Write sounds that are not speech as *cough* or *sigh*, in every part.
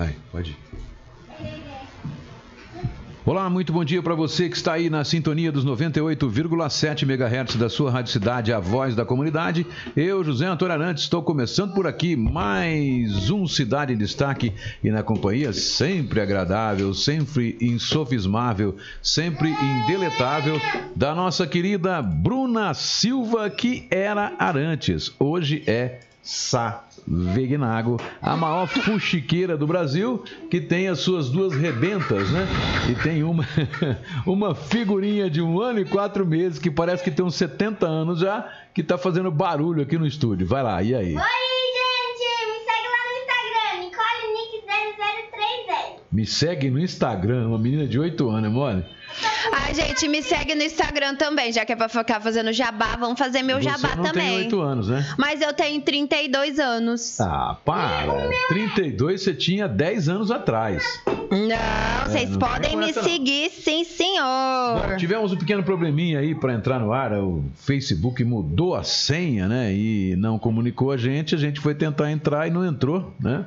Aí, pode ir. Olá, muito bom dia para você que está aí na sintonia dos 98,7 MHz da sua Rádio Cidade, a voz da comunidade. Eu, José Antônio Arantes, estou começando por aqui mais um Cidade em Destaque e na companhia sempre agradável, sempre insofismável, sempre indeletável da nossa querida Bruna Silva, que era Arantes, hoje é Sá Vegnago, a maior fuxiqueira do Brasil, que tem as suas duas rebentas, né? E tem uma, *laughs* uma figurinha de um ano e quatro meses, que parece que tem uns 70 anos já, que tá fazendo barulho aqui no estúdio. Vai lá, e aí? Oi, gente! Me segue lá no Instagram, NicoleNick0030. Me segue no Instagram, uma menina de 8 anos, é mole? Ai, gente, me segue no Instagram também, já que é pra ficar fazendo jabá, vamos fazer meu Você jabá não também. tem 8 anos, né? Mas eu tenho 32 anos. Ah, para. 32 você tinha 10 anos atrás. Não, vocês É, podem me não. seguir, sim, senhor. Bom, tivemos um pequeno probleminha aí para entrar no ar. O Facebook mudou a senha, né? E não comunicou a gente. A gente foi tentar entrar e não entrou, né?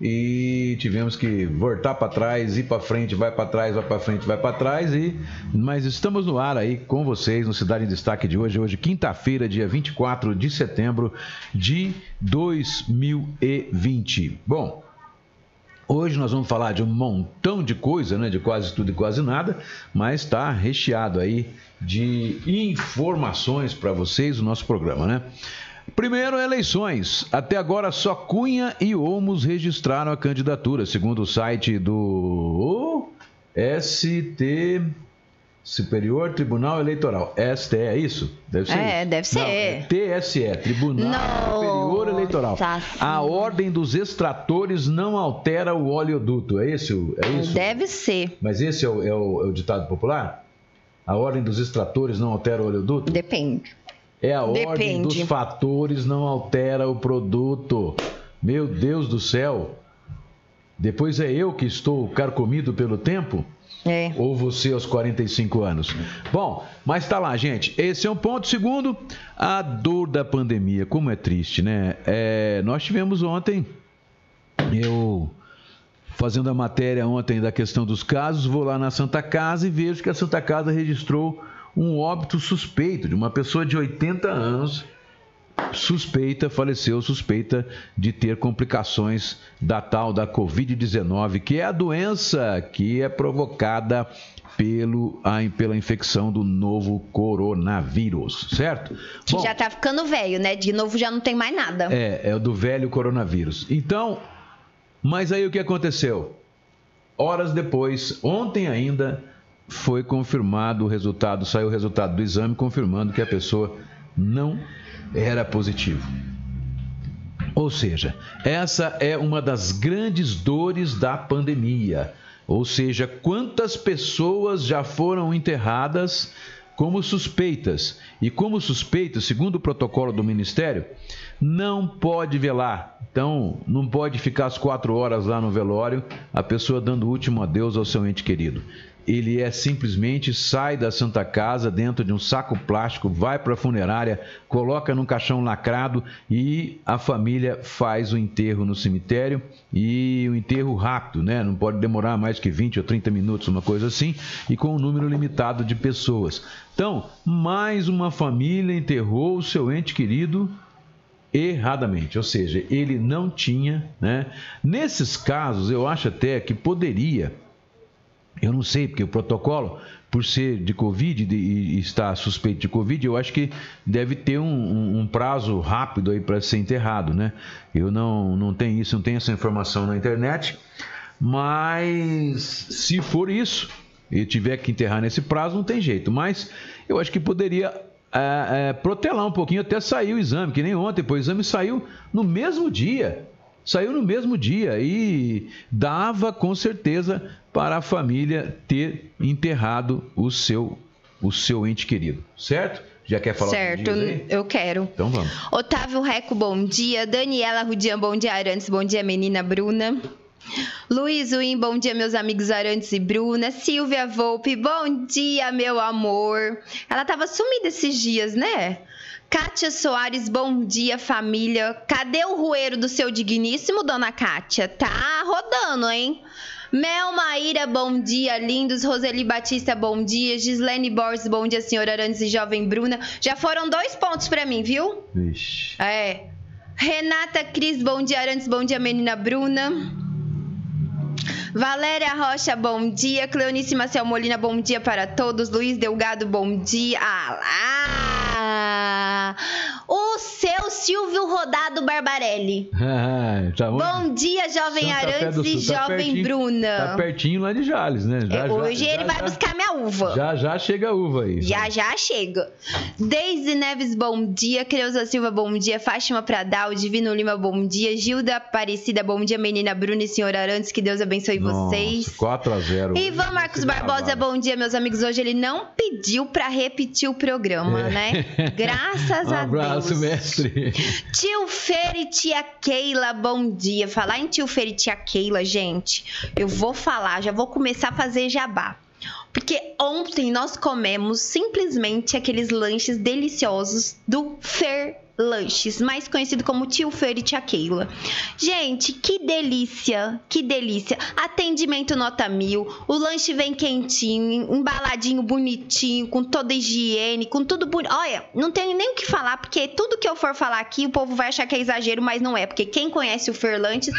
E tivemos que voltar para trás, ir para frente, vai para trás, vai para frente, vai para trás e mas estamos no ar aí com vocês no Cidade em Destaque de hoje, hoje quinta-feira, dia 24 de setembro de 2020. Bom, Hoje nós vamos falar de um montão de coisa, né? De quase tudo e quase nada, mas está recheado aí de informações para vocês o nosso programa, né? Primeiro, eleições. Até agora só Cunha e Olmos registraram a candidatura, segundo o site do ST Superior Tribunal Eleitoral. ST é isso? Deve ser. É, isso? deve ser. Não, é TSE, Tribunal Superior Eleitoral. A ordem dos extratores não altera o oleoduto. É esse? É isso? Deve ser. Mas esse é o, é o- é o ditado popular? A ordem dos extratores não altera o oleoduto? Depende. É a ordem Depende. dos fatores não altera o produto. Meu Deus do céu. Depois é eu que estou carcomido pelo tempo? É. Ou você aos 45 anos? Bom, mas tá lá, gente. Esse é um ponto. Segundo, a dor da pandemia. Como é triste, né? É, nós tivemos ontem, eu fazendo a matéria ontem da questão dos casos, vou lá na Santa Casa e vejo que a Santa Casa registrou um óbito suspeito de uma pessoa de 80 anos suspeita, faleceu suspeita de ter complicações da tal da Covid-19, que é a doença que é provocada pelo, a, pela infecção do novo coronavírus, certo? Que Bom, já tá ficando velho, né? De novo já não tem mais nada. é, é o do velho coronavírus. Então, mas aí o que aconteceu? Horas depois, ontem ainda, foi confirmado o resultado, saiu o resultado do exame confirmando que a pessoa não era positivo. Ou seja, essa é uma das grandes dores da pandemia. Ou seja, quantas pessoas já foram enterradas como suspeitas. E como suspeitas, segundo o protocolo do Ministério, não pode velar. Então, não pode ficar as quatro horas lá no velório, a pessoa dando o último adeus ao seu ente querido. Ele é simplesmente sai da Santa Casa dentro de um saco plástico, vai para a funerária, coloca num caixão lacrado e a família faz o enterro no cemitério e o enterro rápido, né? Não pode demorar mais que 20 ou 30 minutos, uma coisa assim, e com um número limitado de pessoas. Então, mais uma família enterrou o seu ente querido erradamente, ou seja, ele não tinha, né? Nesses casos, eu acho até que poderia, eu não sei, porque o protocolo, por ser de Covid e estar suspeito de Covid, eu acho que deve ter um, um- um prazo rápido aí para ser enterrado, né? Eu não, não tenho isso, não tenho essa informação na internet, mas se for isso e tiver que enterrar nesse prazo, não tem jeito. Mas eu acho que poderia é, é, protelar um pouquinho até sair o exame, que nem ontem, pois o exame saiu no mesmo dia. Saiu no mesmo dia e dava com certeza para a família ter enterrado o seu, o seu ente querido, certo? Já quer falar certo, eu quero. Então vamos. Otávio Reco, bom dia. Daniela Rudian, bom dia, Arantes. Bom dia, menina Bruna. Luiz Win, bom dia, meus amigos Arantes e Bruna. Silvia Volpe, bom dia, meu amor. Ela tava sumida esses dias, né? Kátia Soares, bom dia, família. Cadê o rueiro do seu digníssimo, dona Kátia? Tá rodando, hein? Mel Maíra, bom dia, lindos. Roseli Batista, bom dia. Gislene Borges, bom dia, senhora Arantes e jovem Bruna. Já foram dois pontos pra mim, viu? Vixe. É. Renata Cris, bom dia, Arantes, bom dia, menina Bruna. Valéria Rocha, bom dia. Cleonice Marcel Molina, bom dia para todos. Luiz Delgado, bom dia. Ah lá! O seu Silvio Rodado Barbarelli. *laughs* Ah, tá? Bom dia, jovem Santa Arantes e. Tá jovem Bruna. Tá pertinho lá de Jales, né? Já, É, Hoje já- ele vai já- buscar minha uva. Já já chega a uva aí. Já já chega. Deise Neves, bom dia. Creuza Silva, bom dia. Fátima Pradal, Divino Lima, bom dia. Gilda Aparecida, bom dia. Menina Bruna e senhor Arantes, que Deus abençoe vocês. 4 a 0 Ivan Marcos Barbosa, bom dia, meus amigos. Hoje ele não pediu pra repetir o programa, né? *laughs* Graças *laughs* Um a abraço, Deus. mestre. Tio Fer e tia Keila, bom dia. Falar em tio Fer e tia Keila, gente, eu vou falar, já vou começar a fazer jabá. Porque ontem nós comemos simplesmente aqueles lanches deliciosos do Fer Lanches, mais conhecido como Tio Fer e Tia Keila. Gente, que delícia, que delícia. Atendimento nota mil, o lanche vem quentinho, embaladinho, bonitinho, com toda a higiene, com tudo bonito. Olha, não tenho nem o que falar, porque tudo que eu for falar aqui, o povo vai achar que é exagero, mas não é. Porque quem conhece o Fer Lanches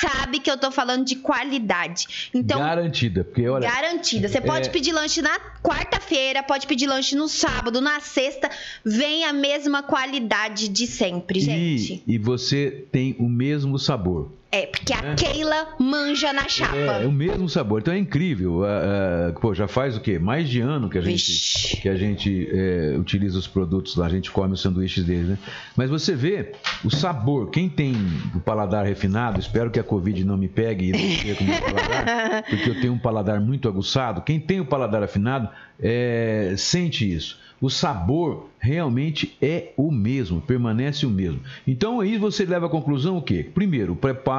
sabe que eu tô falando de qualidade. Então, Garantida, porque olha, Garantida. Você pode É. pedir lanche na quarta-feira, pode pedir lanche no sábado, na sexta. Vem a mesma qualidade de sempre, gente. e, e você tem o mesmo sabor. É, porque a É. Keila manja na chapa. É, é o mesmo sabor. Então é incrível. Ah, ah, pô, já faz o quê? Mais de ano que a gente, Vixe. que a gente é, utiliza os produtos lá, a gente come os sanduíches deles, né? Mas você vê o sabor. Quem tem o paladar refinado, espero que a Covid não me pegue e não perca o meu paladar, *laughs* porque eu tenho um paladar muito aguçado. Quem tem o paladar afinado é, sente isso. O sabor realmente é o mesmo, permanece o mesmo. Então aí você leva à conclusão o quê? Primeiro, o preparo,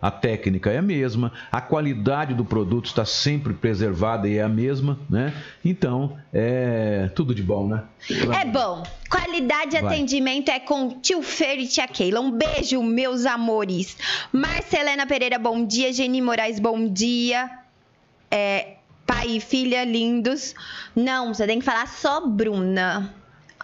a técnica é a mesma, a qualidade do produto está sempre preservada e é a mesma, né? Então, é tudo de bom, né? É bom. Qualidade e atendimento é com tio Fer e tia Keila. Um beijo, meus amores. Marcelena Pereira, bom dia. Geni Moraes, bom dia. É, pai e filha lindos. Não, você tem que falar só Bruna.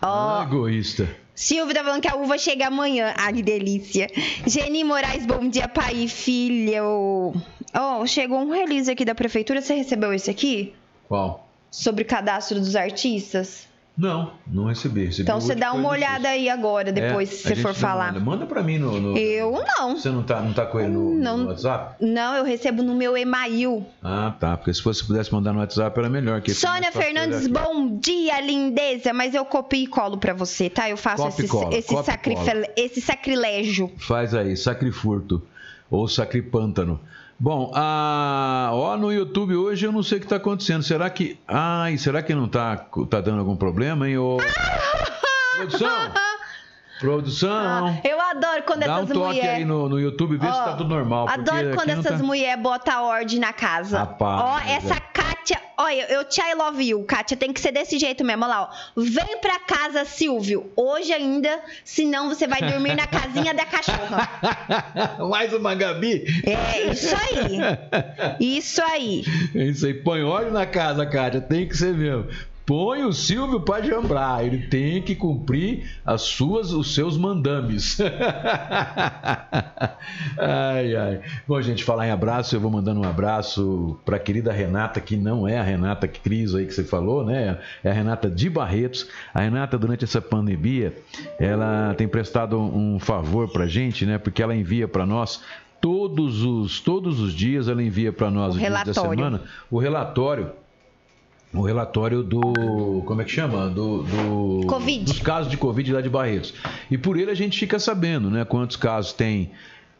Ó, Ah, egoísta. Silvio tá falando que a uva chega amanhã. Ah, que delícia. Geni Moraes, bom dia, pai e filha. Oh, chegou um release aqui da prefeitura. Você recebeu esse aqui? Qual? Sobre o cadastro dos artistas? Não, não recebi. recebi Então você dá uma olhada aí agora, depois, É, se você for falar. olhada. Manda pra mim no. no- Eu não. Você não tá, não tá com ele no, Não. no WhatsApp? Não, eu recebo no meu e-mail. Ah, tá. Porque se você pudesse mandar no WhatsApp era melhor. que Sônia Fernandes, bom dia, lindeza. Mas eu copio e colo pra você, tá? Eu faço esse, cola, esse, cola. esse sacrilégio. Faz aí, sacrifurto ou sacripântano. Bom, a... ó, no YouTube hoje eu não sei o que está acontecendo. Será que. Ai, será que não tá, tá dando algum problema, hein? Ô... *laughs* Produção! Produção! Ah, eu adoro quando Dá um essas toque mulheres. aí no, no YouTube, vê se tá tudo normal. Adoro quando não essas tá... mulheres botam ordem na casa. Rapaz, ó, é. essa Kátia, olha, eu te I love you, Kátia, tem que ser desse jeito mesmo, olha lá, ó. Vem pra casa, Silvio, hoje ainda, senão você vai dormir na casinha da cachorra. *laughs* Mais uma Gabi? É, isso aí. *laughs* Isso aí. É isso aí, põe óleo na casa, Kátia, tem que ser mesmo. Põe o Silvio para jambrar, ele tem que cumprir as suas, os seus mandames. *laughs* ai, ai. Bom, gente, falar em abraço, eu vou mandando um abraço para a querida Renata, que não é a Renata Cris aí que você falou, né? É a Renata de Barretos. A Renata, durante essa pandemia, ela tem prestado um favor para gente, né? Porque ela envia para nós todos os, todos os dias, ela envia para nós O os dias da semana o relatório o relatório do como é que chama do, do- Covid. dos casos de covid lá de Barretos e por ele a gente fica sabendo né quantos casos tem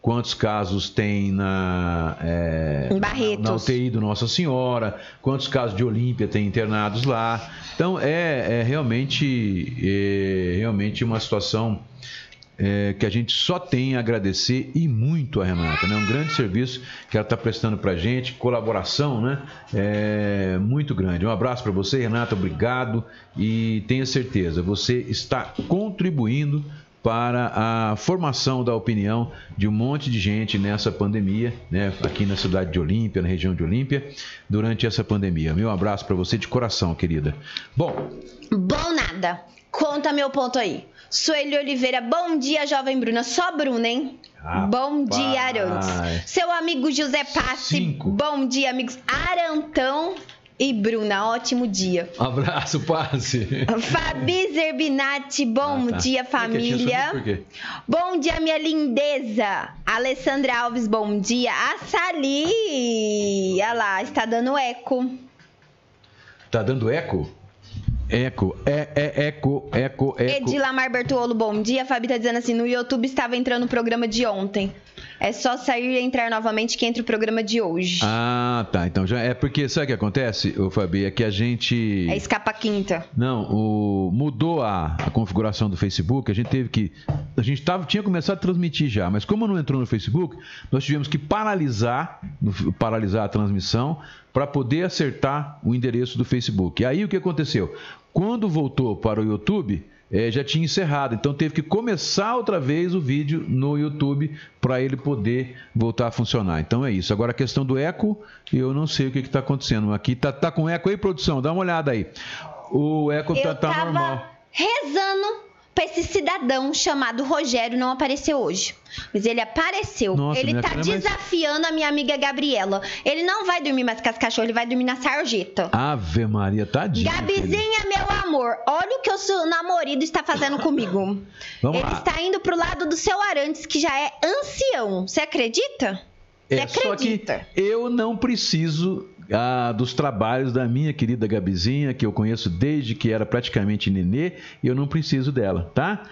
quantos casos tem na é, Em Barretos. na UTI do Nossa Senhora quantos casos de Olímpia tem internados lá então é, é realmente é realmente uma situação é, que a gente só tem a agradecer e muito a Renata, né? Um grande serviço que ela está prestando para a gente, colaboração, né? É, muito grande. Um abraço para você, Renata, obrigado e tenha certeza, você está contribuindo para a formação da opinião de um monte de gente nessa pandemia, né, aqui na cidade de Olímpia, na região de Olímpia, durante essa pandemia. Meu abraço para você de coração, querida. Bom. Bom nada. Conta meu ponto aí. Sueli Oliveira, bom dia, jovem Bruna. Só Bruna, hein? Rapaz. Bom dia, Arantes. Seu amigo José Passe, Cinco. bom dia, amigos. Arantão e Bruna, ótimo dia. Um abraço, passe. *laughs* Fabi Zerbinati, bom ah, tá. dia, família. Por quê? Bom dia, minha lindeza. Alessandra Alves, bom dia. A Sali, olha lá, está dando eco. Tá dando eco? Eco, é, é, eco, eco, eco. Edilamar Bertuolo, bom dia. Fabi tá dizendo assim: no YouTube estava entrando o programa de ontem. É só sair e entrar novamente que entra o programa de hoje. Ah, tá. Então já é porque sabe o que acontece, o Fabi, é que a gente É escapa quinta. Não, o mudou a, a configuração do Facebook, a gente teve que a gente tava, tinha começado a transmitir já, mas como não entrou no Facebook, nós tivemos que paralisar, paralisar a transmissão para poder acertar o endereço do Facebook. E aí o que aconteceu? Quando voltou para o YouTube, é, já tinha encerrado. Então teve que começar outra vez o vídeo no YouTube para ele poder voltar a funcionar. Então é isso. Agora a questão do eco, eu não sei o que está acontecendo. Aqui tá, tá com eco aí, produção? Dá uma olhada aí. O eco está tá, tá normal. Rezando esse cidadão chamado Rogério não aparecer hoje. Mas ele apareceu. Nossa, ele tá desafiando mais... a minha amiga Gabriela. Ele não vai dormir mais com as cachorras, ele vai dormir na sarjeta. Ave Maria, tadinho. Gabizinha, filho. meu amor, olha o que o seu namorado está fazendo comigo. *laughs* Vamos ele lá. está indo pro lado do seu Arantes, que já é ancião. Você acredita? Você é, acredita? Só que eu não preciso ah, dos trabalhos da minha querida Gabizinha, que eu conheço desde que era praticamente nenê, e eu não preciso dela, tá?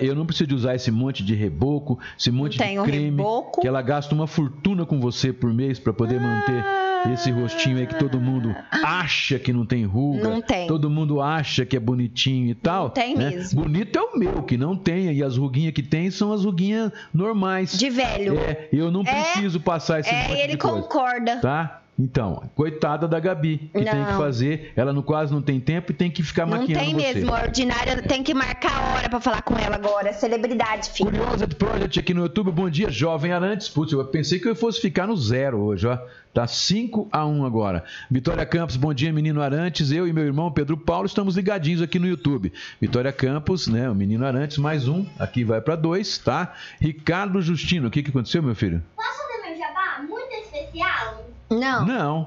Eu não preciso de usar esse monte de reboco, esse monte de creme, reboco. que ela gasta uma fortuna com você por mês para poder manter esse rostinho aí que todo mundo acha que não tem ruga, não tem. todo mundo acha que é bonitinho e tal. Não tem né? mesmo. Bonito é o meu, que não tem, e as ruguinhas que tem são as ruguinhas normais. De velho. É, eu não é, preciso passar esse é, ele coisa, concorda. Tá? Então, coitada da Gabi, que não. tem que fazer, ela no quase não tem tempo e tem que ficar não maquiando Não tem mesmo, a ordinária tem que marcar a hora para falar com ela agora, celebridade, filho. Curiosa Project aqui no YouTube, bom dia, jovem Arantes. Putz, eu pensei que eu fosse ficar no zero hoje, ó. Tá 5 a 1 agora. Vitória Campos, bom dia, menino Arantes. Eu e meu irmão Pedro Paulo estamos ligadinhos aqui no YouTube. Vitória Campos, né, o menino Arantes, mais um, aqui vai para dois, tá? Ricardo Justino, o que que aconteceu, meu filho? Posso fazer meu jabá muito especial? Não. Não.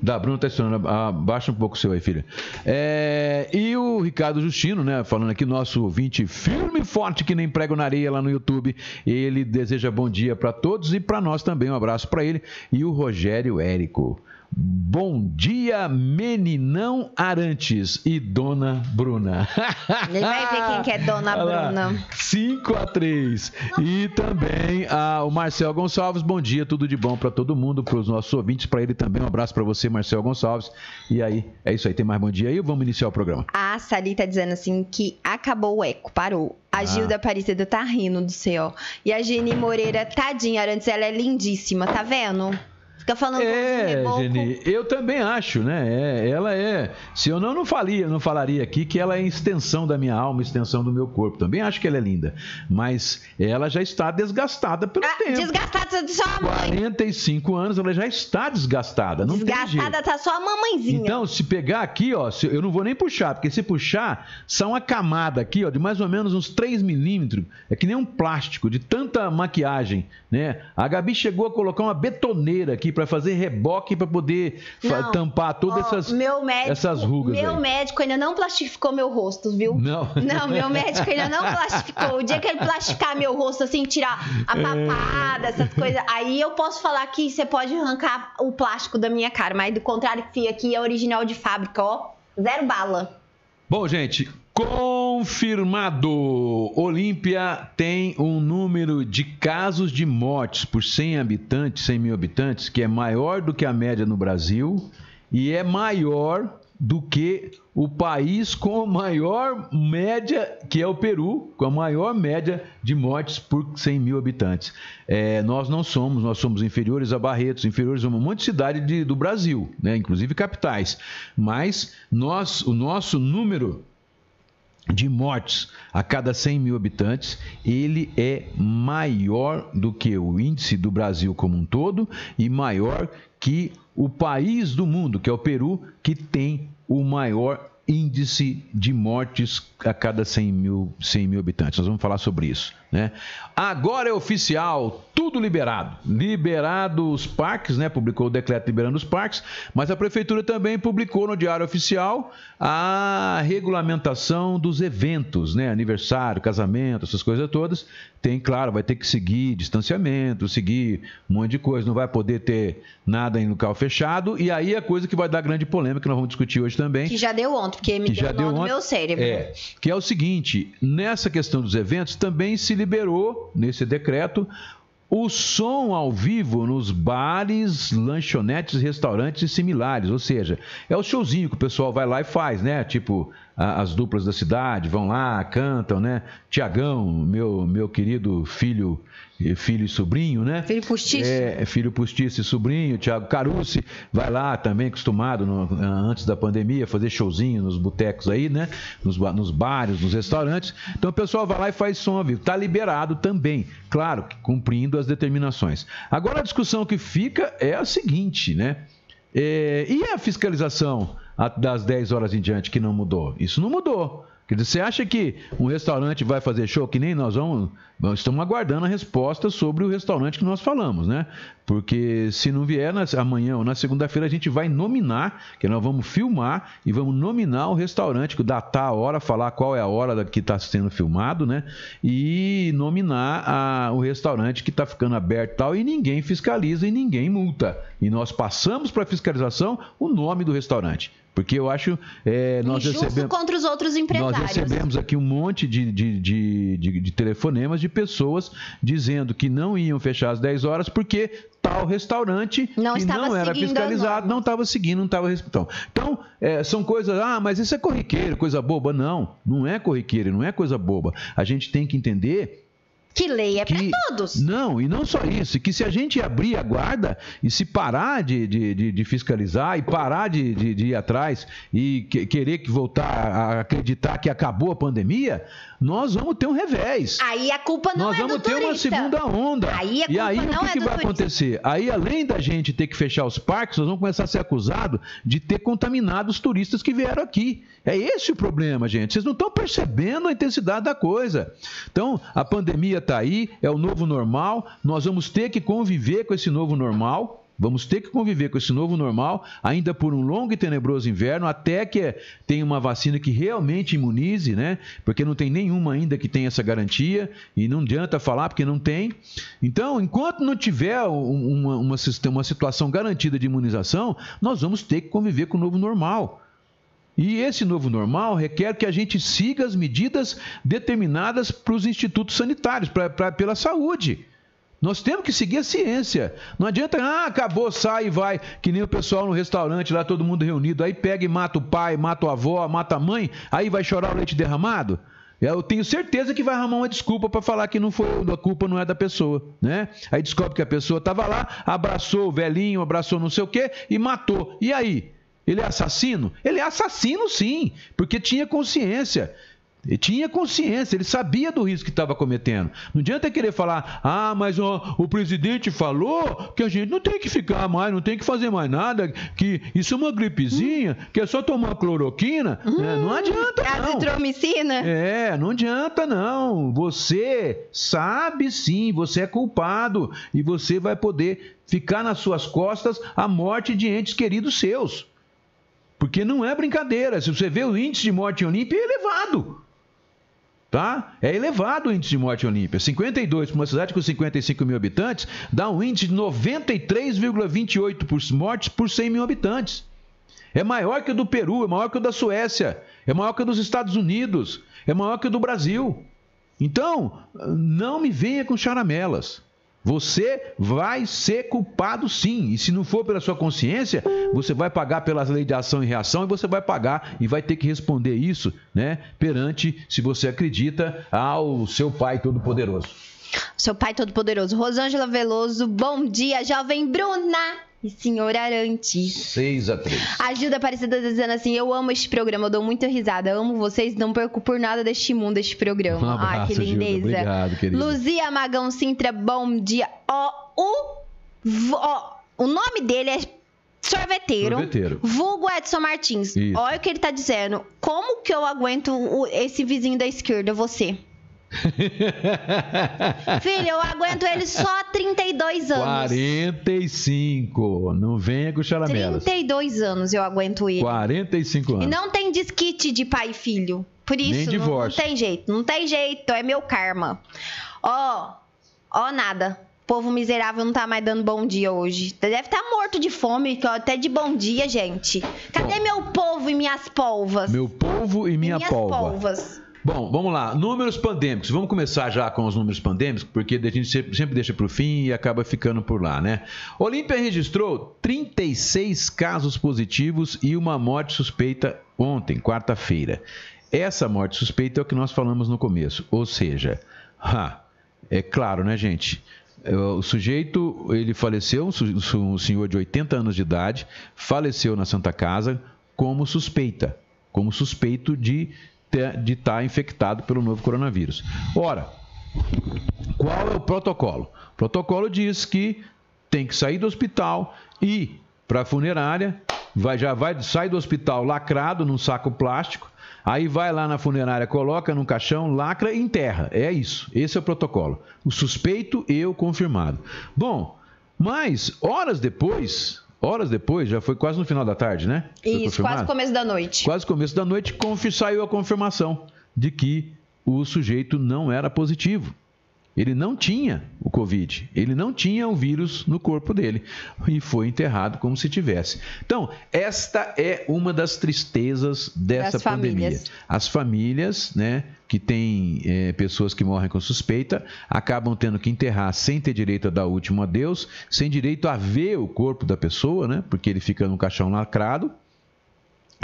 Da Bruna tá estourando. Abaixa um pouco o seu aí, filha. É, e o Ricardo Justino, né? Falando aqui, nosso ouvinte firme e forte que nem prego na areia lá no YouTube. Ele deseja bom dia para todos e para nós também. Um abraço para ele. E o Rogério Érico. Bom dia, meninão Arantes e Dona Bruna. Ele vai ver quem que é Dona Bruna. 5 a 3 E também a, o Marcel Gonçalves, bom dia, tudo de bom para todo mundo, para os nossos ouvintes, para ele também. Um abraço para você, Marcel Gonçalves. E aí, é isso aí, tem mais bom dia aí ou vamos iniciar o programa? A Sali tá dizendo assim que acabou o eco, parou. A ah. Gilda Aparecida tá rindo do céu. E a Geni Moreira, tadinha, Arantes, ela é lindíssima, tá vendo? Fica falando é, Geni, eu também acho, né? É, ela é. Se eu não, não falaria, não falaria aqui que ela é extensão da minha alma, extensão do meu corpo. Também acho que ela é linda. Mas ela já está desgastada pelo ah, tempo. Desgastada de sua mãe. 45 anos, ela já está desgastada. Não desgastada tá só a mamãezinha. Então, se pegar aqui, ó, eu não vou nem puxar, porque se puxar, são uma camada aqui, ó, de mais ou menos uns 3 milímetros. É que nem um plástico, de tanta maquiagem, né? A Gabi chegou a colocar uma betoneira aqui para fazer reboque para poder não, tampar todas ó, essas, médico, essas rugas. Meu aí. médico ainda não plastificou meu rosto, viu? Não. *laughs* Não, meu médico ainda não plastificou. O dia que ele plastificar meu rosto, assim, tirar a é. papada, essas coisas, aí eu posso falar que você pode arrancar o plástico da minha cara, mas do contrário que aqui é original de fábrica, ó. Zero bala. Bom, gente, Confirmado! Olímpia tem um número de casos de mortes por 100 habitantes, 100 mil habitantes, que é maior do que a média no Brasil e é maior do que o país com a maior média, que é o Peru, com a maior média de mortes por 100 mil habitantes. É, nós não somos, nós somos inferiores a Barretos, inferiores a um monte de cidade de, do Brasil, né, inclusive capitais. Mas nós, o nosso número de mortes a cada 100 mil habitantes, ele é maior do que o índice do Brasil como um todo e maior que o país do mundo, que é o Peru, que tem o maior índice de mortes a cada 100 mil, 100 mil habitantes. Nós vamos falar sobre isso. Né? Agora é oficial, tudo liberado. Liberado os parques, né? publicou o decreto liberando os parques, mas a prefeitura também publicou no Diário Oficial a regulamentação dos eventos, né? aniversário, casamento, essas coisas todas. Tem, claro, vai ter que seguir distanciamento, seguir um monte de coisa, não vai poder ter nada em local fechado, e aí a coisa que vai dar grande polêmica, que nós vamos discutir hoje também. Que já deu ontem, me que deu já deu no meu cérebro. É, que é o seguinte, nessa questão dos eventos, também se liberou, nesse decreto, o som ao vivo nos bares, lanchonetes, restaurantes e similares. Ou seja, é o showzinho que o pessoal vai lá e faz, né? Tipo, a- as duplas da cidade vão lá, cantam, né? Tiagão, meu, meu querido filho, filho e sobrinho, né? Filho postiço. É, filho postiço e sobrinho, Thiago Carucci, vai lá também, acostumado no- antes da pandemia, fazer showzinho nos botecos aí, né? Nos, nos bares, nos restaurantes. Então o pessoal vai lá e faz som vivo. Está liberado também, claro, que cumprindo as determinações. Agora a discussão que fica é a seguinte, né? É, e a fiscalização das 10 horas em diante que não mudou? Isso não mudou. Você acha que um restaurante vai fazer show que nem nós vamos? Nós estamos aguardando a resposta sobre o restaurante que nós falamos, né? Porque se não vier amanhã ou na segunda-feira, a gente vai nominar, que nós vamos filmar e vamos nominar o restaurante, datar a hora, falar qual é a hora que está sendo filmado, né? E nominar a- o restaurante que está ficando aberto e tal, e ninguém fiscaliza e ninguém multa. E nós passamos para fiscalização o nome do restaurante. Porque eu acho. é, nós Injusto recebemos. contra os outros Nós empresários. recebemos aqui um monte de, de, de, de- de telefonemas de pessoas dizendo que não iam fechar às 10 horas porque tal restaurante Não estava não era fiscalizado, não estava seguindo, não estava respeitando. Então, é, são coisas, ah, mas isso é corriqueiro, coisa boba. Não, não é corriqueiro, não é coisa boba. A gente tem que entender Que lei é pra todos. Não, e não só isso, que se a gente abrir a guarda e se parar de, de, de- de fiscalizar e parar de, de- de ir atrás e que- querer que voltar a acreditar que acabou a pandemia, nós vamos ter um revés. Aí a culpa não nós é vamos do ter uma turista. segunda onda. Aí a e aí culpa o não que, é que vai turista. acontecer? Aí, além da gente ter que fechar os parques, nós vamos começar a ser acusados de ter contaminado os turistas que vieram aqui. É esse o problema, gente. Vocês não estão percebendo a intensidade da coisa. Então, a pandemia está aí, é o novo normal. Nós vamos ter que conviver com esse novo normal. Vamos ter que conviver com esse novo normal, ainda por um longo e tenebroso inverno, até que tenha uma vacina que realmente imunize, né? Porque não tem nenhuma ainda que tenha essa garantia, e não adianta falar porque não tem. Então, enquanto não tiver um- uma, uma, uma situação garantida de imunização, nós vamos ter que conviver com o novo normal. E esse novo normal requer que a gente siga as medidas determinadas para os institutos sanitários, pra, pra- pela saúde. Nós temos que seguir a ciência. Não adianta, ah, acabou, sai e vai, que nem o pessoal no restaurante lá, todo mundo reunido, aí pega e mata o pai, mata a avó, mata a mãe, aí vai chorar o leite derramado. Eu tenho certeza que vai arrumar uma desculpa para falar que não foi a culpa não é da pessoa, né? Aí descobre que a pessoa estava lá, abraçou o velhinho, abraçou não sei o quê e matou. E aí? Ele é assassino? Ele é assassino sim, porque tinha consciência. Ele tinha consciência, ele sabia do risco que estava cometendo. Não adianta querer falar, ah, mas ó, o presidente falou que a gente não tem que ficar mais, não tem que fazer mais nada, que isso é uma gripezinha, que é só tomar cloroquina. né? Não adianta, não. Azitromicina? É, não adianta não. Você sabe sim, você é culpado e você vai poder ficar nas suas costas a morte de entes queridos seus. Porque não é brincadeira. Se você vê o índice de morte em Olímpia, é elevado. Tá? É elevado o índice de morte em Olímpia. 52 para uma cidade com 55 mil habitantes dá um índice de 93,28 por mortes por 100 mil habitantes. É maior que o do Peru, é maior que o da Suécia, é maior que o dos Estados Unidos, é maior que o do Brasil. Então, não me venha com charamelas. Você vai ser culpado sim. E se não for pela sua consciência, você vai pagar pelas leis de ação e reação e você vai pagar e vai ter que responder isso, né? Perante, se você acredita, ao seu Pai Todo-Poderoso. Seu Pai Todo-Poderoso. Rosângela Veloso, bom dia, jovem Bruna e senhor Arantes. 6 a 3. Ajuda Aparecida dizendo assim: Eu amo este programa, eu dou muita risada. Amo vocês, não perco por nada deste mundo, este programa. Um abraço, Ai, que Gilda. lindeza. Obrigado, querida. Luzia Magão Sintra, bom dia. Ó, o. Ó, o nome dele é sorveteiro. Sorveteiro. Vulgo Edson Martins. Isso. Olha o que ele tá dizendo. Como que eu aguento esse vizinho da esquerda, você? Filho, eu aguento ele só há 32 anos. 45. Não venha com charamelas. 32 anos eu aguento ele. 45 E anos. não tem desquite de pai e filho. Por isso, não, não tem jeito. Não tem jeito, é meu karma. Ó, ó nada. Povo miserável não tá mais dando bom dia hoje. Deve estar morto de fome, até de bom dia, gente. Cadê Bom. meu povo e minhas polvas? Meu povo e minha minhas polva. polvas. Bom, vamos lá. Números pandêmicos. Vamos começar já com os números pandêmicos, porque a gente sempre deixa para o fim e acaba ficando por lá, né? Olímpia registrou 36 casos positivos e uma morte suspeita ontem, quarta-feira. Essa morte suspeita é o que nós falamos no começo, ou seja, ha, é claro, né, gente? É, O sujeito, ele faleceu, um senhor de 80 anos de idade, faleceu na Santa Casa como suspeita, como suspeito de de estar infectado pelo novo coronavírus. Ora, qual é o protocolo? O protocolo diz que tem que sair do hospital e para a funerária, vai, já vai, sai do hospital lacrado num saco plástico, aí vai lá na funerária, coloca num caixão, lacra e enterra. É isso. Esse é o protocolo. O suspeito e o confirmado. Bom, mas horas depois, horas depois, já foi quase no final da tarde, né? Foi Isso, confirmado? quase começo da noite. Quase começo da noite, saiu a confirmação de que o sujeito não era positivo. Ele não tinha o Covid, ele não tinha o vírus no corpo dele e foi enterrado como se tivesse. Então, esta é uma das tristezas dessa Das pandemia. famílias. As famílias, né, que têm eh, pessoas que morrem com suspeita, acabam tendo que enterrar sem ter direito a dar último adeus, sem direito a ver o corpo da pessoa, né, porque ele fica num caixão lacrado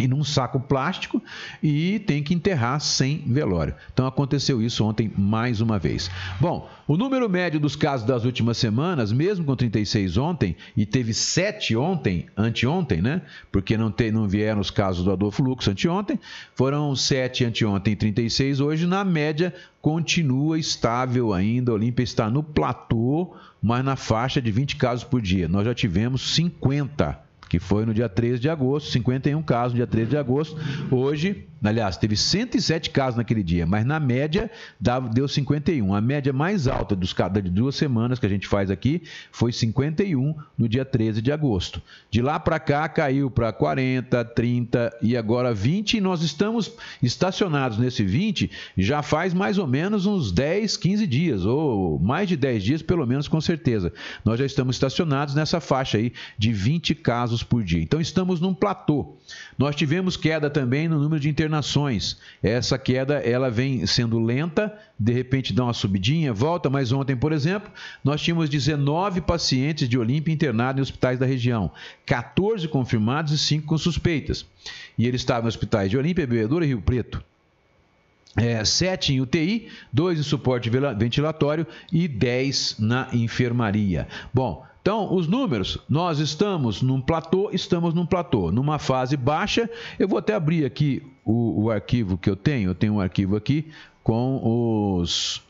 e num saco plástico e tem que enterrar sem velório. Então aconteceu isso ontem mais uma vez. Bom, o número médio dos casos das últimas semanas, mesmo com 36 ontem, e teve 7 ontem, anteontem, né? Porque não, te, não vieram os casos do Adolfo Lux anteontem, foram 7 anteontem e 36 hoje, na média continua estável ainda, a Olímpia está no platô, mas na faixa de 20 casos por dia. Nós já tivemos 50 que foi no dia 13 de agosto, 51 casos no dia 13 de agosto. Hoje, aliás, teve 107 casos naquele dia, mas na média deu 51. A média mais alta dos de duas semanas que a gente faz aqui foi 51 no dia 13 de agosto. De lá para cá caiu para 40, 30 e agora 20 e nós estamos estacionados nesse 20 já faz mais ou menos uns 10, 15 dias ou mais de 10 dias pelo menos com certeza. Nós já estamos estacionados nessa faixa aí de 20 casos por dia. Então estamos num platô. Nós tivemos queda também no número de internações. Essa queda ela vem sendo lenta, de repente dá uma subidinha, volta, mas ontem, por exemplo, nós tínhamos 19 pacientes de Olímpia internados em hospitais da região, 14 confirmados e 5 com suspeitas. E eles estavam em hospitais de Olímpia, Bebedouro e Rio Preto. É, 7 em UTI, 2 em suporte ventilatório e 10 na enfermaria. Bom, então os números, nós estamos num platô, estamos num platô, numa fase baixa. Eu vou até abrir aqui o, o arquivo que eu tenho, eu tenho um arquivo aqui com os,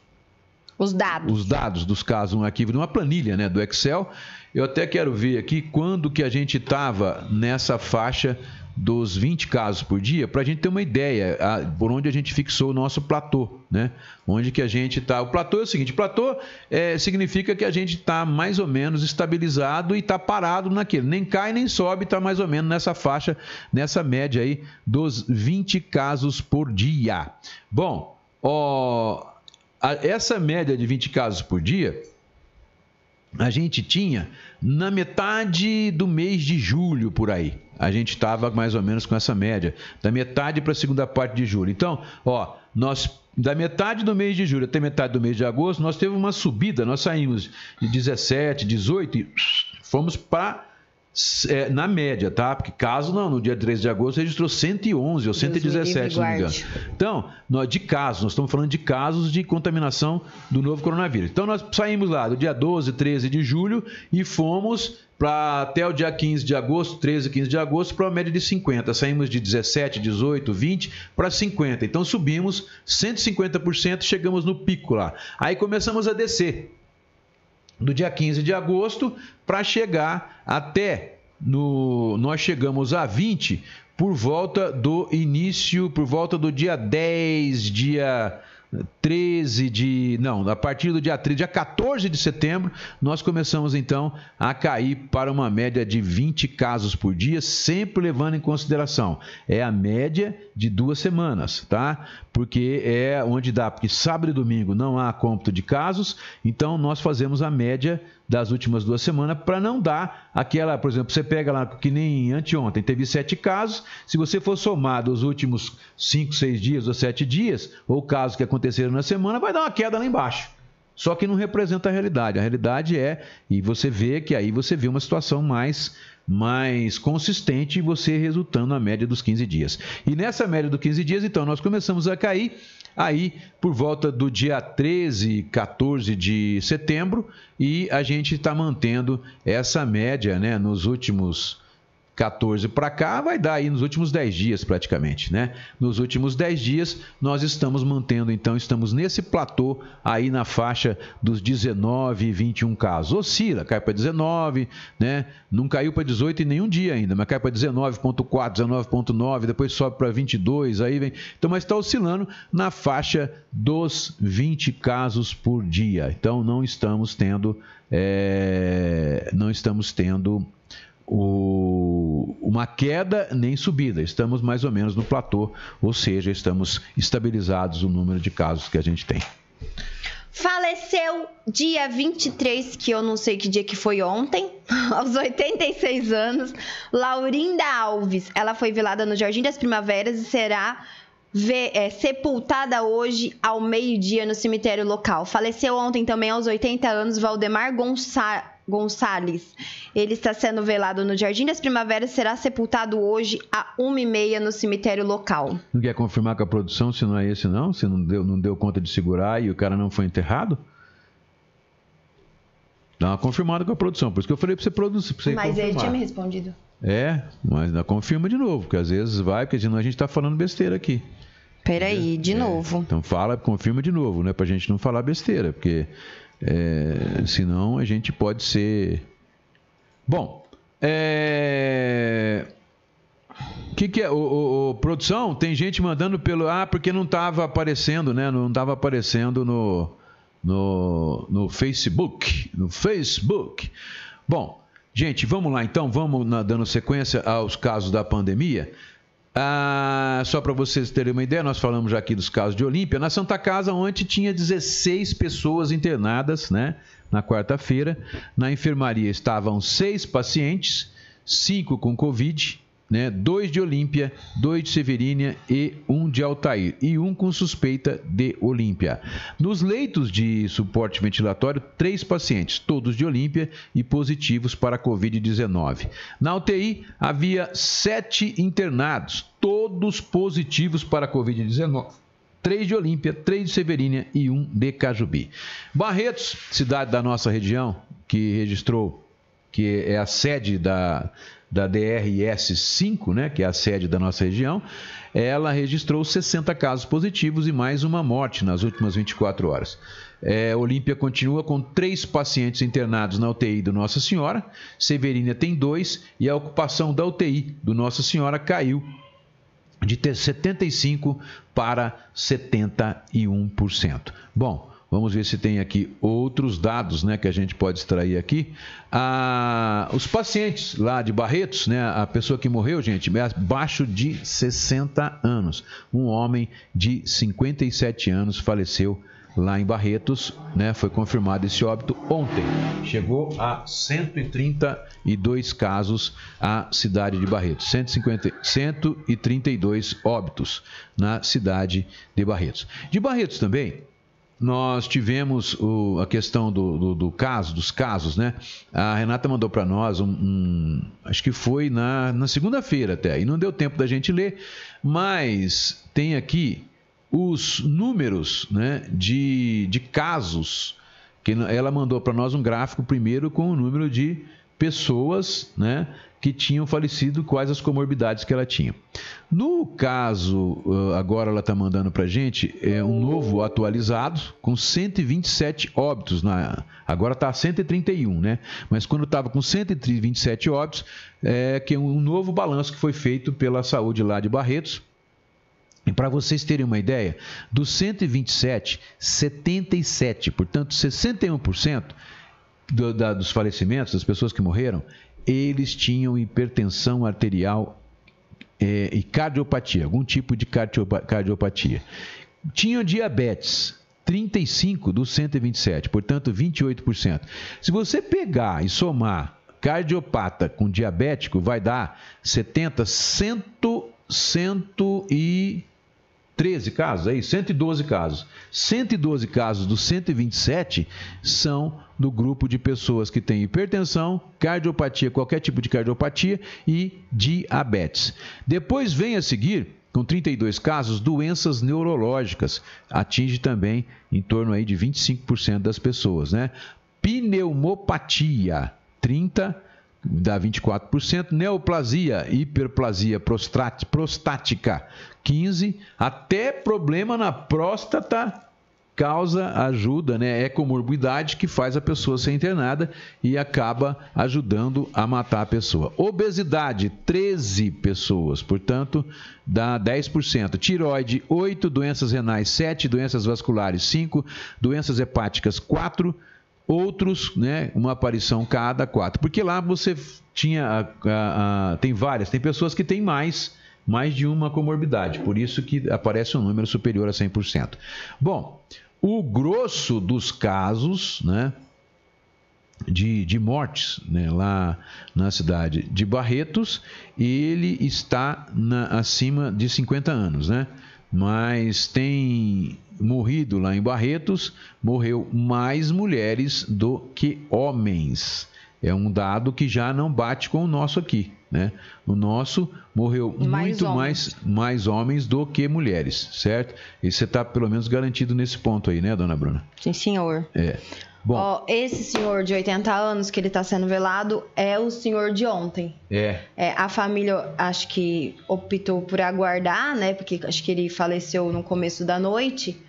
Os dados. os dados dos casos, um arquivo de uma planilha né, do Excel. Eu até quero ver aqui quando que a gente estava nessa faixa dos 20 casos por dia, para a gente ter uma ideia a, por onde a gente fixou o nosso platô, né? Onde que a gente está. O platô é o seguinte: platô é, significa que a gente está mais ou menos estabilizado e está parado naquele. Nem cai nem sobe, está mais ou menos nessa faixa, nessa média aí dos 20 casos por dia. Bom, ó, a- essa média de 20 casos por dia a gente tinha na metade do mês de julho por aí. A gente estava mais ou menos com essa média, da metade para a segunda parte de julho. Então, ó, nós da metade do mês de julho até metade do mês de agosto, nós teve uma subida, nós saímos de 17, 18 e fomos para é, na média, tá? Porque caso não, no dia 13 de agosto registrou 111 ou 117, se não me engano. Então, nós, de casos, nós estamos falando de casos de contaminação do novo coronavírus. Então, nós saímos lá do dia 12, 13 de julho e fomos para até o dia 15 de agosto, 13, 15 de agosto, para uma média de 50. Saímos de 17, 18, 20 para 50. Então, subimos 150%, chegamos no pico lá. Aí começamos a descer do dia 15 de agosto para chegar até no nós chegamos a 20 por volta do início, por volta do dia 10, dia 13 de. Não, a partir do dia 13, dia 14 de setembro, nós começamos então a cair para uma média de 20 casos por dia, sempre levando em consideração. É a média de duas semanas, tá? Porque é onde dá, porque sábado e domingo não há cômputo de casos, então nós fazemos a média das últimas duas semanas para não dar aquela, por exemplo, você pega lá que nem anteontem teve sete casos, se você for somar dos últimos cinco, seis dias ou sete dias, ou casos que aconteceram na semana, vai dar uma queda lá embaixo. Só que não representa a realidade. A realidade é, e você vê que aí você vê uma situação mais mais consistente e você resultando na média dos 15 dias. E nessa média dos 15 dias, então, nós começamos a cair aí por volta do dia 13, 14 de setembro e a gente está mantendo essa média né, nos últimos 14 para cá, vai dar aí nos últimos 10 dias praticamente, né? Nos últimos 10 dias nós estamos mantendo, então estamos nesse platô aí na faixa dos 19 e 21 casos. Oscila, cai para 19, né? Não caiu para 18 em nenhum dia ainda, mas cai para 19.4, 19.9, depois sobe para 22, aí vem. Então, mas está oscilando na faixa dos 20 casos por dia. Então não estamos tendo é... não estamos tendo o, uma queda nem subida. Estamos mais ou menos no platô, ou seja, estamos estabilizados o número de casos que a gente tem. Faleceu dia 23, que eu não sei que dia que foi ontem, *laughs* aos 86 anos, Laurinda Alves. Ela foi velada no Jardim das Primaveras e será é, sepultada hoje ao meio-dia no cemitério local. Faleceu ontem também aos 80 anos Valdemar Gonçalves. Gonçalves. Ele está sendo velado no Jardim das Primaveras e será sepultado hoje a 1h30 no cemitério local. Não quer confirmar com a produção se não é esse, não? Se não deu, não deu conta de segurar e o cara não foi enterrado? Dá uma confirmada com a produção. Por isso que eu falei para você produzir. Pra você mas confirmar. ele tinha me respondido. É, mas confirma de novo, porque às vezes vai, porque senão a gente está falando besteira aqui. Peraí, de é, novo. Então fala, confirma de novo, né? Pra gente não falar besteira, porque é, senão a gente pode ser. Bom, é. O que, que é? O, o, o, produção, tem gente mandando pelo. Ah, porque não estava aparecendo, né? Não estava aparecendo no, no, no Facebook. No Facebook. Bom, gente, vamos lá então, vamos na, dando sequência aos casos da pandemia. Ah, só para vocês terem uma ideia, nós falamos já aqui dos casos de Olímpia. Na Santa Casa, ontem tinha 16 pessoas internadas, né? Na quarta-feira. Na enfermaria estavam seis pacientes, cinco com Covid, né? Dois de Olímpia, dois de Severínia e um de Altair. E um com suspeita de Olímpia. Nos leitos de suporte ventilatório, três pacientes, todos de Olímpia e positivos para Covid-19. Na UTI, havia sete internados, todos positivos para Covid-19 três de Olímpia, três de Severínia e um de Cajubi. Barretos, cidade da nossa região, que registrou, que é a sede da, da DRS 5, né, que é a sede da nossa região, ela registrou 60 casos positivos e mais uma morte nas últimas 24 horas. É, Olímpia continua com três pacientes internados na UTI do Nossa Senhora, Severina tem dois e a ocupação da UTI do Nossa Senhora caiu de 75% para 71%. Bom, Vamos ver se tem aqui outros dados né, que a gente pode extrair aqui. Ah, os pacientes lá de Barretos, né, a pessoa que morreu, gente, é abaixo de 60 anos. Um homem de 57 anos faleceu lá em Barretos, né? Foi confirmado esse óbito ontem. Chegou a 132 casos a cidade de Barretos. 150, 132 óbitos na cidade de Barretos. De Barretos também, nós tivemos o, a questão do, do, do, caso, dos casos, né? A Renata mandou para nós um, um, acho que foi na, na segunda-feira até, e não deu tempo da gente ler, mas tem aqui os números né, de, de casos que ela mandou para nós um gráfico primeiro com o número de pessoas, né, que tinham falecido, quais as comorbidades que ela tinha. No caso, agora ela está mandando para a gente é um novo atualizado com 127 óbitos. Na, agora está 131, né? Mas quando estava com 127 óbitos, é que é um novo balanço que foi feito pela saúde lá de Barretos. E para vocês terem uma ideia, dos 127, 77, portanto 61% do, da, dos falecimentos, das pessoas que morreram, eles tinham hipertensão arterial é, e cardiopatia, algum tipo de cardiopatia. Tinham diabetes, 35 dos 127, portanto 28%. Se você pegar e somar cardiopata com diabético, vai dar 70, 100, 100 e 13 casos, aí, 112 casos. 112 casos dos 127 são do grupo de pessoas que têm hipertensão, cardiopatia, qualquer tipo de cardiopatia e diabetes. Depois vem a seguir com 32 casos, doenças neurológicas. Atinge também em torno aí de 25% das pessoas, né? Pneumopatia, 30 dá 24%, neoplasia, hiperplasia prostática, 15, até problema na próstata causa ajuda, né? É comorbidade que faz a pessoa ser internada e acaba ajudando a matar a pessoa. Obesidade, 13 pessoas, portanto, dá 10%. Tiroide, 8, doenças renais, 7, doenças vasculares, 5, doenças hepáticas, 4, outros, né, uma aparição cada quatro. Porque lá você tinha, a, a, a, tem várias, tem pessoas que têm mais, mais de uma comorbidade, por isso que aparece um número superior a 100%. Bom, o grosso dos casos, né, de, de mortes né, lá na cidade de Barretos, ele está na, acima de 50 anos, né? Mas tem morrido lá em Barretos, morreu mais mulheres do que homens. É um dado que já não bate com o nosso aqui. Né? O nosso morreu mais muito homens. mais, mais homens do que mulheres, certo? E você está pelo menos garantido nesse ponto aí, né, dona Bruna? Sim, senhor. É. Bom, Ó, esse senhor de 80 anos que ele está sendo velado é o senhor de ontem. É. é. A família acho que optou por aguardar, né? Porque acho que ele faleceu no começo da noite.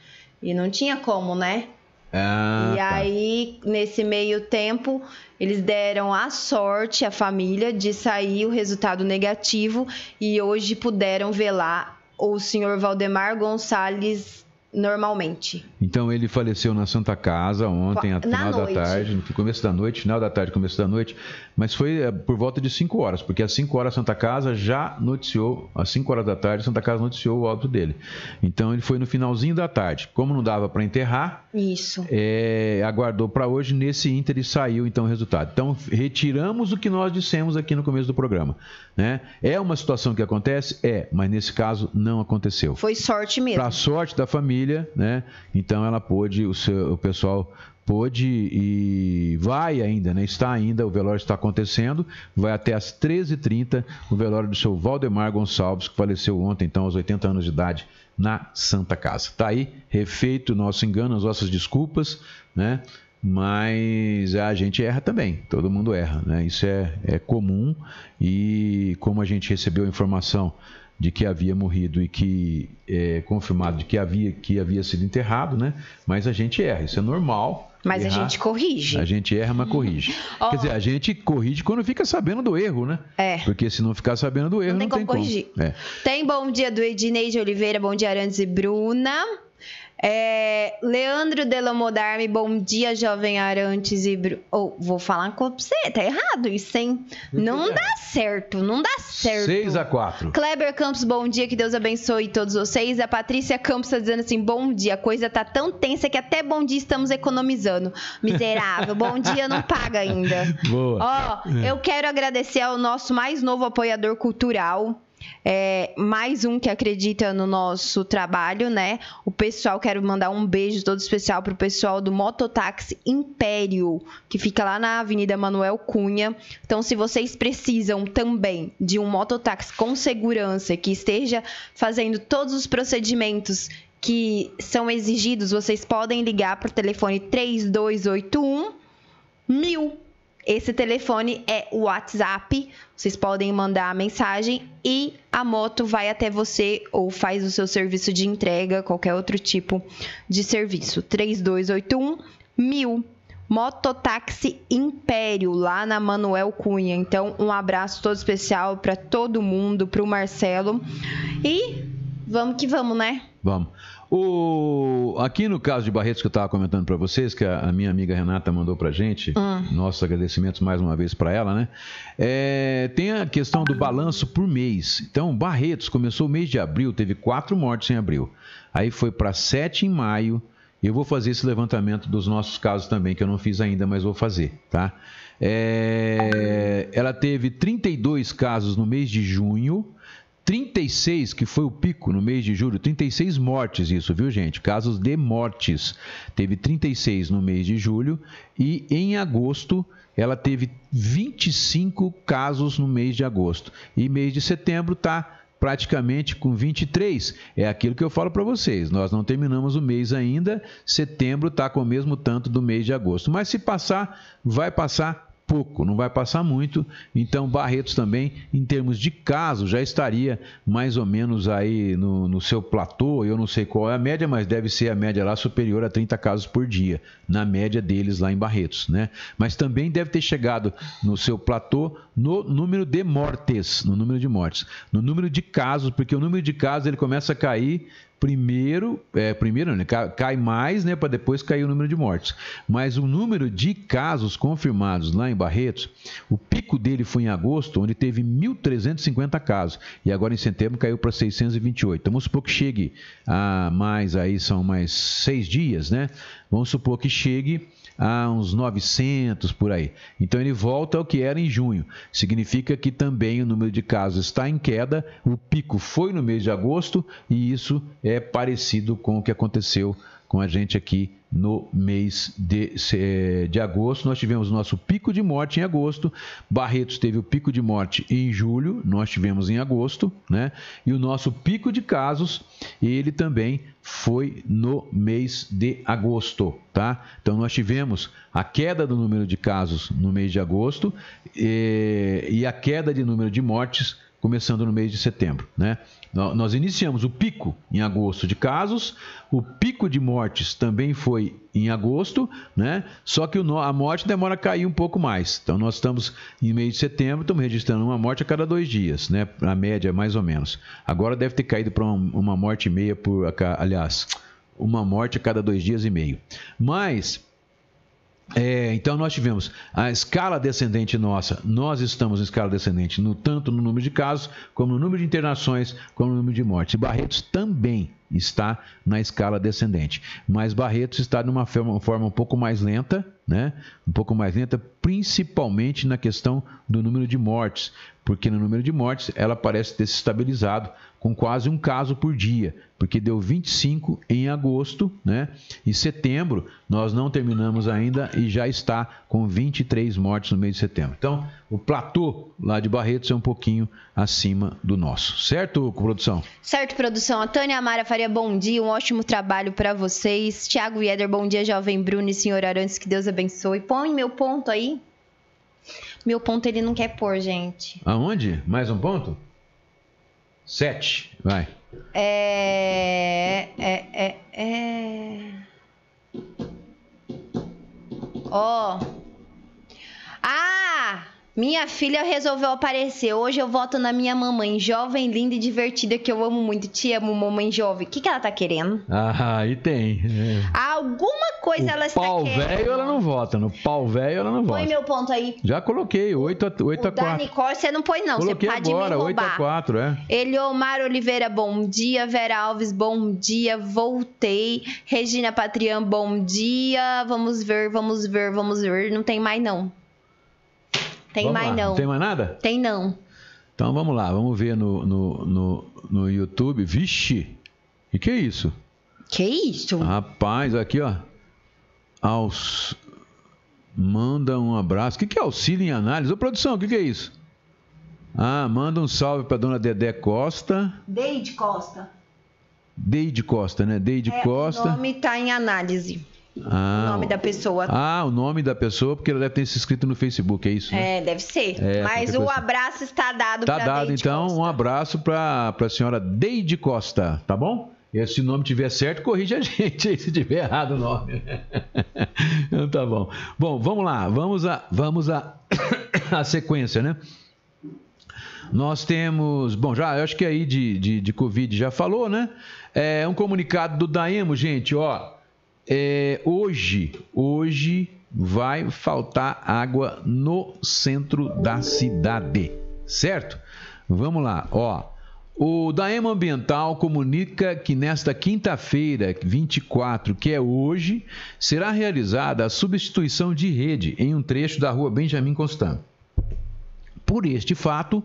E não tinha como, né? Ah, e tá. aí, nesse meio tempo, eles deram a sorte, a família, de sair o resultado negativo e hoje puderam velar o senhor Valdemar Gonçalves normalmente. Então ele faleceu na Santa Casa ontem, no final da tarde, no começo da noite, final da tarde, começo da noite, mas foi é, por volta de 5 horas, porque às 5 horas a Santa Casa já noticiou, às 5 horas da tarde, a Santa Casa noticiou o óbito dele. Então ele foi no finalzinho da tarde. Como não dava para enterrar, isso. É, aguardou para hoje, nesse ínter e saiu então o resultado. Então retiramos o que nós dissemos aqui no começo do programa. Né? É uma situação que acontece? É, mas nesse caso não aconteceu. Foi sorte mesmo. Para sorte da família, né? Então ela pôde, o, seu, o pessoal pôde e vai ainda, né? Está ainda, o velório está acontecendo, vai até às 13h30 o velório do seu Valdemar Gonçalves, que faleceu ontem, então, aos 80 anos de idade, na Santa Casa. Está aí, refeito o nosso engano, as nossas desculpas, né? Mas a gente erra também, todo mundo erra, né? Isso é, é comum e como a gente recebeu a informação de que havia morrido e que é confirmado de que havia, que havia sido enterrado, né? Mas a gente erra, isso é normal. Mas errar. a gente corrige. A gente erra, mas corrige. Oh. Quer dizer, a gente corrige quando fica sabendo do erro, né? É. Porque se não ficar sabendo do erro, não tem, não como, tem corrigir. É. Tem bom dia do Ednei de Oliveira, bom dia Arantes e Bruna. É, Leandro Delomodarme, bom dia, jovem Arantes e. Bru... Oh, vou falar com você, tá errado isso, hein? Não dá certo, não dá certo. 6 a 4 Kleber Campos, bom dia, que Deus abençoe todos vocês. A Patrícia Campos tá dizendo assim: bom dia, a coisa tá tão tensa que até bom dia estamos economizando. Miserável, bom dia não paga ainda. *laughs* Boa. Ó, eu quero agradecer ao nosso mais novo apoiador cultural. É, mais um que acredita no nosso trabalho, né? O pessoal, quero mandar um beijo todo especial pro pessoal do Mototáxi Império, que fica lá na Avenida Manuel Cunha. Então, se vocês precisam também de um mototáxi com segurança, que esteja fazendo todos os procedimentos que são exigidos, vocês podem ligar para o telefone 3281 1000. Esse telefone é o WhatsApp. Vocês podem mandar a mensagem e a moto vai até você ou faz o seu serviço de entrega, qualquer outro tipo de serviço. 3281 1000. Mototáxi Império, lá na Manuel Cunha. Então, um abraço todo especial para todo mundo, para o Marcelo. E vamos que vamos, né? Vamos. O, aqui no caso de Barretos que eu estava comentando para vocês, que a, minha amiga Renata mandou para gente, Hum. nossos agradecimentos mais uma vez para ela, né? É, tem a questão do balanço por mês. Então, Barretos começou o mês de abril, teve quatro mortes em abril. Aí foi para sete em maio. E eu vou fazer esse levantamento dos nossos casos também, que eu não fiz ainda, mas vou fazer, tá? É, ela teve 32 casos no mês de junho. 36, que foi o pico no mês de julho, 36 mortes, isso, viu, gente? Casos de mortes. Teve 36 no mês de julho e em agosto ela teve 25 casos no mês de agosto. E mês de setembro tá praticamente com 23. É aquilo que eu falo para vocês. Nós não terminamos o mês ainda. Setembro está com o mesmo tanto do mês de agosto. Mas se passar, vai passar pouco, não vai passar muito. Então, Barretos também, em termos de casos, já estaria mais ou menos aí no, no, seu platô. Eu não sei qual é a média, mas deve ser a média lá superior a 30 casos por dia, na média deles lá em Barretos, né? Mas também deve ter chegado no seu platô no número de mortes, no número de mortes, no número de casos, porque o número de casos ele começa a cair primeiro, é, primeiro né, cai mais, né, para depois cair o número de mortes. Mas o número de casos confirmados lá em Barretos, o pico dele foi em agosto, onde teve 1.350 casos, e agora em setembro caiu para 628. Então, vamos supor que chegue a mais, aí são mais seis dias, né? Vamos supor que chegue a uns 900 por aí. Então ele volta ao que era em junho. Significa que também o número de casos está em queda. O pico foi no mês de agosto e isso é parecido com o que aconteceu com a gente aqui no mês de, de agosto. Nós tivemos nosso pico de morte em agosto. Barretos teve o pico de morte em julho, nós tivemos em agosto, né? E o nosso pico de casos, ele também foi no mês de agosto, tá? Então nós tivemos a queda do número de casos no mês de agosto e, e a queda de número de mortes começando no mês de setembro, né? Nós iniciamos o pico em agosto de casos, o pico de mortes também foi em agosto, né? Só que a morte demora a cair um pouco mais. Então nós estamos em mês de setembro, estamos registrando uma morte a cada dois dias, né? A média mais ou menos. Agora deve ter caído para uma morte e meia por, aliás, uma morte a cada dois dias e meio. Mas é, então nós tivemos a escala descendente nossa, nós estamos em escala descendente no, tanto no número de casos, como no número de internações, como no número de mortes. E Barretos também está na escala descendente. Mas Barretos está de uma forma, forma um pouco mais lenta, né? Um pouco mais lenta, principalmente na questão do número de mortes, porque no número de mortes ela parece ter se estabilizado com quase um caso por dia, porque deu 25 em agosto, né? E setembro nós não terminamos ainda e já está com 23 mortes no mês de setembro. Então, o platô lá de Barretos é um pouquinho acima do nosso. Certo, produção? Certo, produção. A Tânia Amara Faria, bom dia, um ótimo trabalho para vocês. Tiago Yeder, bom dia, jovem Bruno e senhor Arantes, que Deus abençoe. Põe meu ponto aí. Meu ponto ele não quer pôr, gente. Aonde? Mais um ponto? Sete, vai. É. É. É. é... Ó. Oh. Ah! Minha filha resolveu aparecer. Hoje eu voto na minha mamãe, jovem, linda e divertida, que eu amo muito. Te amo, mamãe jovem. O que, que ela tá querendo? Ah, aí tem. É. Alguma coisa O ela está pau querendo. velho ela não vota. No pau velho ela não Põe vota. meu ponto aí. Já coloquei, 8 a, 8 a o da 4. Nicole você não põe, não. Coloquei você pode agora, me 8 a roubar. 4, é. Eliomar Oliveira, bom dia. Vera Alves, bom dia. Voltei. Regina Patrian, bom dia. Vamos ver, vamos ver, vamos ver. Não tem mais, não. Tem Vamos mais, lá. não. Tem mais nada? Tem não. Então vamos lá, vamos ver no, no, no, no YouTube. Vixe! E que é isso? Que isso? Rapaz, aqui ó. Aos... Manda um abraço. O que, que é auxílio em análise? Ô produção, o que, que é isso? Ah, manda um salve pra dona Dedé Costa. Deide Costa. Deide Costa, né? Deide É, O Costa. nome tá em análise. Ah, o nome da pessoa. Ah, o nome da pessoa, porque ela deve ter se inscrito no Facebook, é isso? né? É, deve ser. É, Mas o abraço está dado Tá pra dado, Deide então, Costa. um abraço para a senhora Deide Costa, tá bom? E se o nome tiver certo, corrige a *laughs* gente aí se tiver errado o nome. *laughs* então tá bom. Bom, vamos lá, vamos a, vamos a, *coughs* a sequência, né? Nós temos, bom, já eu acho que aí de, de, de Covid já falou, né? É um comunicado do Daemo, gente, ó. É, hoje, hoje vai faltar água no centro da cidade, certo? Vamos lá, ó. O Daemo Ambiental comunica que nesta quinta-feira, 24, que é hoje, será realizada a substituição de rede em um trecho da rua Benjamin Constant. Por este fato,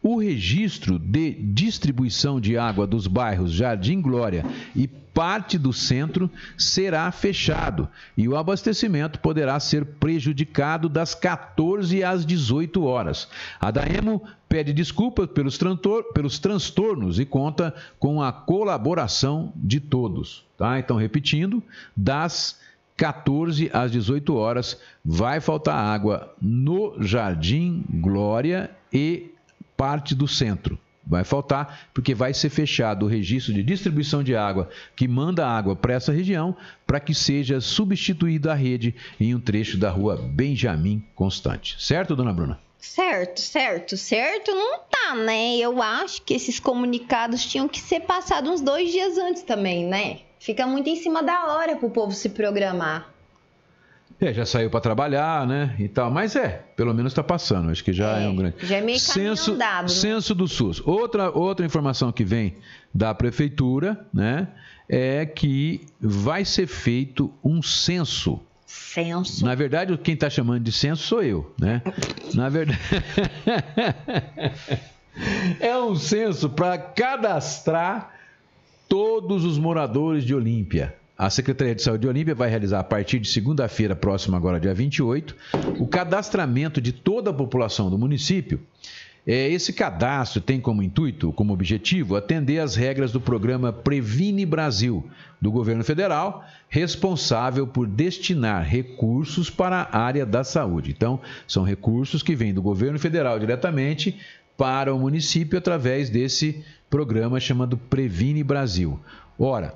o registro de distribuição de água dos bairros Jardim Glória e parte do centro será fechado e o abastecimento poderá ser prejudicado das 14 às 18 horas. A Daemo pede desculpas pelos, pelos transtornos e conta com a colaboração de todos. Tá? Então, repetindo, das 14 às 18 horas vai faltar água no Jardim Glória e parte do centro. Vai faltar porque vai ser fechado o registro de distribuição de água que manda água para essa região para que seja substituída a rede em um trecho da rua Benjamin Constante. Certo, dona Bruna? Certo, certo, certo não tá, né? Eu acho que esses comunicados tinham que ser passados uns dois dias antes também, né? Fica muito em cima da hora pro povo se programar. É, já saiu para trabalhar, né? E tal, mas é, pelo menos está passando. Acho que já é, É, um grande. já é meio censo, andado, né? censo do SUS. Outra outra informação que vem da prefeitura, né, é que vai ser feito um censo. Censo. Na verdade, quem está chamando de censo sou eu, né? Na verdade, *laughs* é um censo para cadastrar todos os moradores de Olímpia. A Secretaria de Saúde de Olímpia vai realizar a partir de segunda-feira próxima, agora dia 28, o cadastramento de toda a população do município. É, Esse cadastro tem como intuito, como objetivo, atender às regras do programa Previne Brasil, do governo federal, responsável por destinar recursos para a área da saúde. Então, são recursos que vêm do governo federal diretamente para o município através desse programa chamado Previne Brasil. Ora,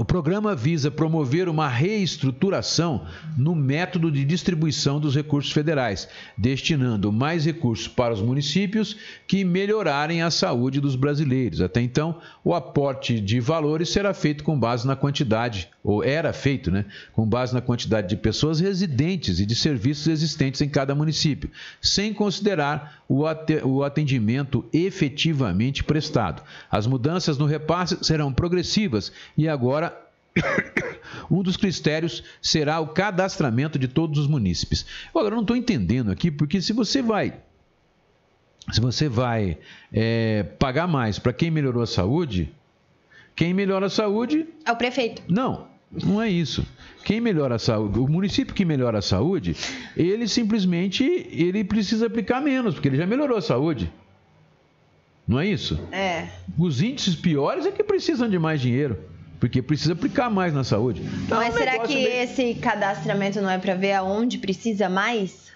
o programa visa promover uma reestruturação no método de distribuição dos recursos federais, destinando mais recursos para os municípios que melhorarem a saúde dos brasileiros. Até então, o aporte de valores será feito com base na quantidade, ou era feito, né, com base na quantidade de pessoas residentes e de serviços existentes em cada município, sem considerar o ate- o atendimento efetivamente prestado. As mudanças no repasse serão progressivas e agora um dos critérios será o cadastramento de todos os munícipes. Agora, eu não estou entendendo aqui, porque se você vai. Se você vai é, pagar mais para quem melhorou a saúde, quem melhora a saúde É o prefeito. não, não é isso. Quem melhora a saúde, o município que melhora a saúde, ele simplesmente ele precisa aplicar menos, porque ele já melhorou a saúde. Não é isso? É. Os índices piores é que precisam de mais dinheiro, porque precisa aplicar mais na saúde. Então, Mas é um será que meio- esse cadastramento não é pra ver aonde precisa mais?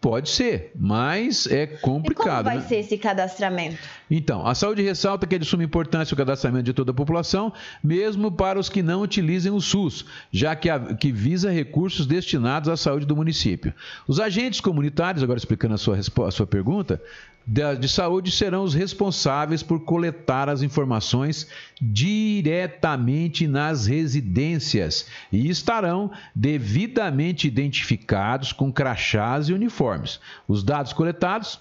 Pode ser, mas é complicado. E como vai né? ser esse cadastramento? Então, a saúde ressalta que é de suma importância o cadastramento de toda a população, mesmo para os que não utilizem o SUS, já que, a, que visa recursos destinados à saúde do município. Os agentes comunitários, agora explicando a sua, a sua pergunta, de, de saúde serão os responsáveis por coletar as informações diretamente nas residências e estarão devidamente identificados com crachás e uniformes. Os dados coletados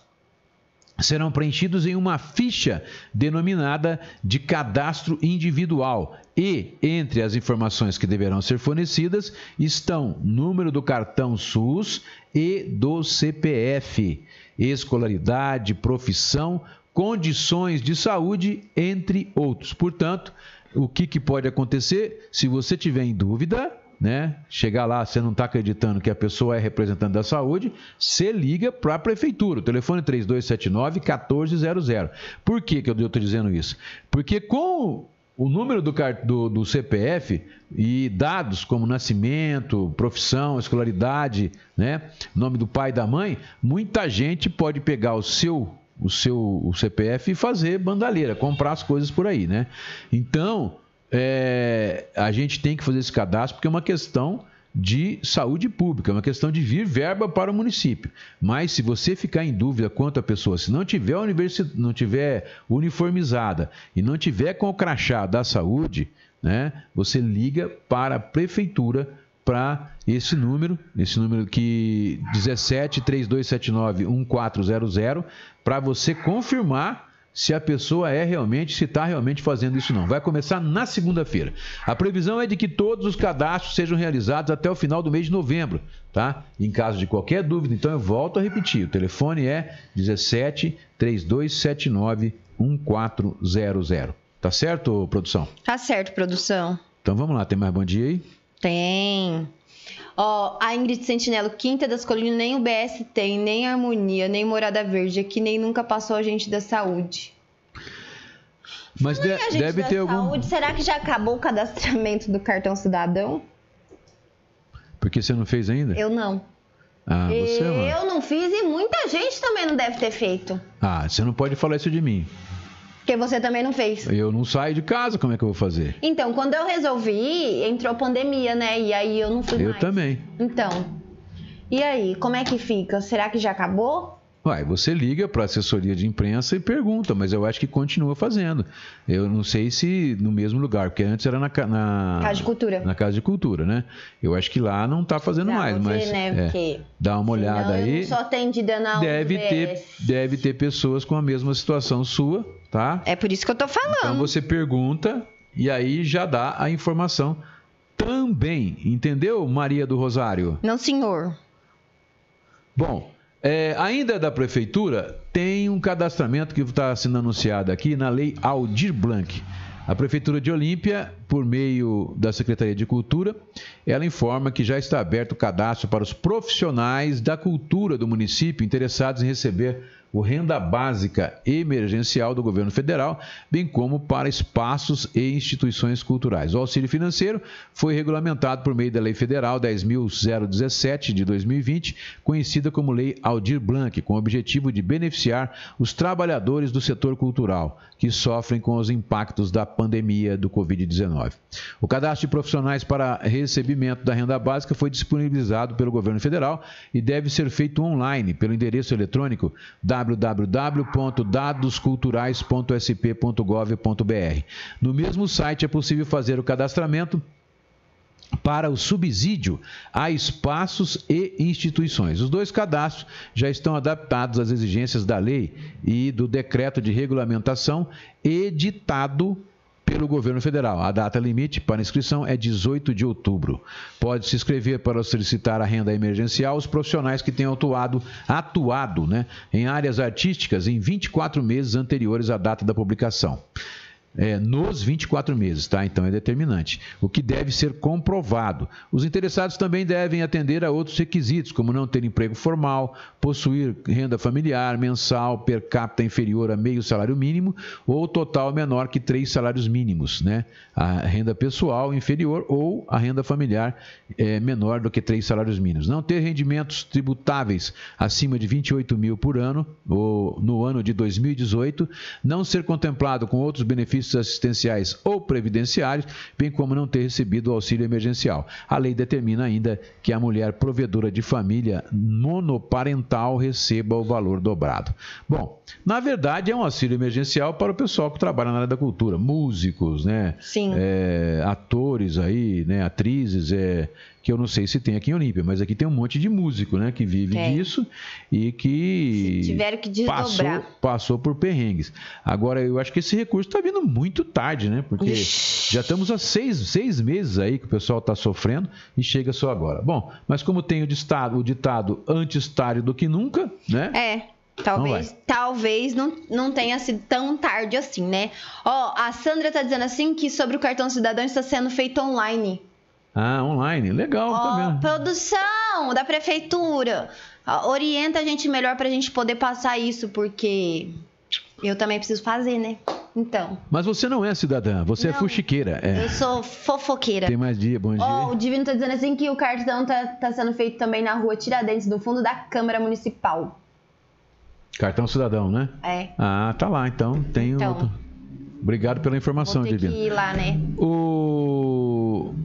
serão preenchidos em uma ficha denominada de cadastro individual. E, entre as informações que deverão ser fornecidas, estão número do cartão SUS e do CPF, escolaridade, profissão, condições de saúde, entre outros. Portanto, o que, que pode acontecer? Se você tiver em dúvida, né? Chegar lá, você não está acreditando que a pessoa é representante da saúde, você liga para a prefeitura, o telefone 3279-1400. Por que, que eu estou dizendo isso? Porque com o número do, do, do, CPF e dados como nascimento, profissão, escolaridade, né? nome do pai e da mãe, muita gente pode pegar o seu o seu o CPF e fazer bandalheira, comprar as coisas por aí, né? Então, é, a gente tem que fazer esse cadastro porque é uma questão de saúde pública, é uma questão de vir verba para o município. Mas se você ficar em dúvida quanto a pessoa, se não tiver, universi não tiver uniformizada e não tiver com o crachá da saúde, né, você liga para a prefeitura para esse número, esse número que 17 3279 1400, para você confirmar se a pessoa é realmente, se está realmente fazendo isso não. Vai começar na segunda-feira. A previsão é de que todos os cadastros sejam realizados até o final do mês de novembro, tá? Em caso de qualquer dúvida, então eu volto a repetir. O telefone é 17 3279 1400. Tá certo, produção? Tá certo, produção. Então vamos lá, tem mais bom dia aí? Tem. Ó, a Ingrid Sentinelo, Quinta das Colinas, nem o BS tem, nem Harmonia, nem Morada Verde, aqui nem nunca passou a gente da saúde. Mas de, deve ter saúde, algum. Será que já acabou o cadastramento do cartão cidadão? Porque você não fez ainda? Eu não. Ah, você, mano. Eu não fiz e muita gente também não deve ter feito. Ah, você não pode falar isso de mim. Porque você também não fez. Eu não saio de casa, como é que eu vou fazer? Então, quando eu resolvi, entrou pandemia, né? E aí eu não fui Eu mais. também. Então. E aí, como é que fica? Será que já acabou? Uai, você liga para a assessoria de imprensa e pergunta, mas eu acho que continua fazendo. Eu não sei se no mesmo lugar, porque antes era na, na Casa de Cultura. Na Casa de Cultura, né? Eu acho que lá não está fazendo mais, mas né? é, dá uma olhada aí. não sou atendida na Deve ter, deve ter pessoas com a mesma situação sua, tá? É por isso que eu tô falando. Então você pergunta e aí já dá a informação também, entendeu, Maria do Rosário? Não, senhor. Bom, é, ainda da prefeitura, tem um cadastramento que está sendo anunciado aqui na lei Aldir Blanc. A Prefeitura de Olímpia, por meio da Secretaria de Cultura, ela informa que já está aberto o cadastro para os profissionais da cultura do município interessados em receber o renda básica emergencial do governo federal, bem como para espaços e instituições culturais. O auxílio financeiro foi regulamentado por meio da Lei Federal 10.017 de 2020, conhecida como Lei Aldir Blanc, com o objetivo de beneficiar os trabalhadores do setor cultural que sofrem com os impactos da pandemia do Covid-19. O cadastro de profissionais para recebimento da renda básica foi disponibilizado pelo governo federal e deve ser feito online pelo endereço eletrônico www.dadosculturais.sp.gov.br. No mesmo site é possível fazer o cadastramento para o subsídio a espaços e instituições. Os dois cadastros já estão adaptados às exigências da lei e do decreto de regulamentação editado pelo governo federal. A data limite para inscrição é 18 de outubro. Pode se inscrever para solicitar a renda emergencial os profissionais que tenham atuado, atuado né, em áreas artísticas em 24 meses anteriores à data da publicação. É, nos 24 meses, tá? Então é determinante. O que deve ser comprovado. Os interessados também devem atender a outros requisitos, como não ter emprego formal, possuir renda familiar mensal per capita inferior a meio salário mínimo ou total menor que três salários mínimos, né? A renda pessoal inferior ou a renda familiar é, menor do que três salários mínimos. Não ter rendimentos tributáveis acima de 28 mil por ano ou no ano de 2018, não ser contemplado com outros benefícios benefícios assistenciais ou previdenciários, bem como não ter recebido o auxílio emergencial. A lei determina ainda que a mulher provedora de família monoparental receba o valor dobrado. Bom, na verdade é um auxílio emergencial para o pessoal que trabalha na área da cultura, músicos, né? Sim. É, atores aí, né? Atrizes, é, que eu não sei se tem aqui em Olímpia, mas aqui tem um monte de músico, né, que vive disso e que se tiveram que desdobrar. Passou, passou por perrengues. Agora, eu acho que esse recurso está vindo muito tarde, né? Porque Ixi. já estamos há seis, seis meses aí que o pessoal está sofrendo e chega só agora. Bom, mas como tem o ditado, o ditado antes tarde do que nunca, né? É. Talvez, não talvez não, não tenha sido tão tarde assim, né? Ó, a Sandra tá dizendo assim que sobre o cartão cidadão está sendo feito online. Ah, online. Legal, oh, tá vendo? Produção da prefeitura. Orienta a gente melhor pra gente poder passar isso, porque eu também preciso fazer, né? Então. Mas você não é cidadã, você é não, é fuxiqueira. É. Eu sou fofoqueira. Tem mais dia, bom dia. Oh, o Divino tá dizendo assim que o cartão tá, tá sendo feito também na rua Tiradentes, no fundo da Câmara Municipal. Cartão cidadão, né? É. Ah, tá lá, então. Tem então, outro. Obrigado pela informação, vou ter Divino. Que ir lá, né? O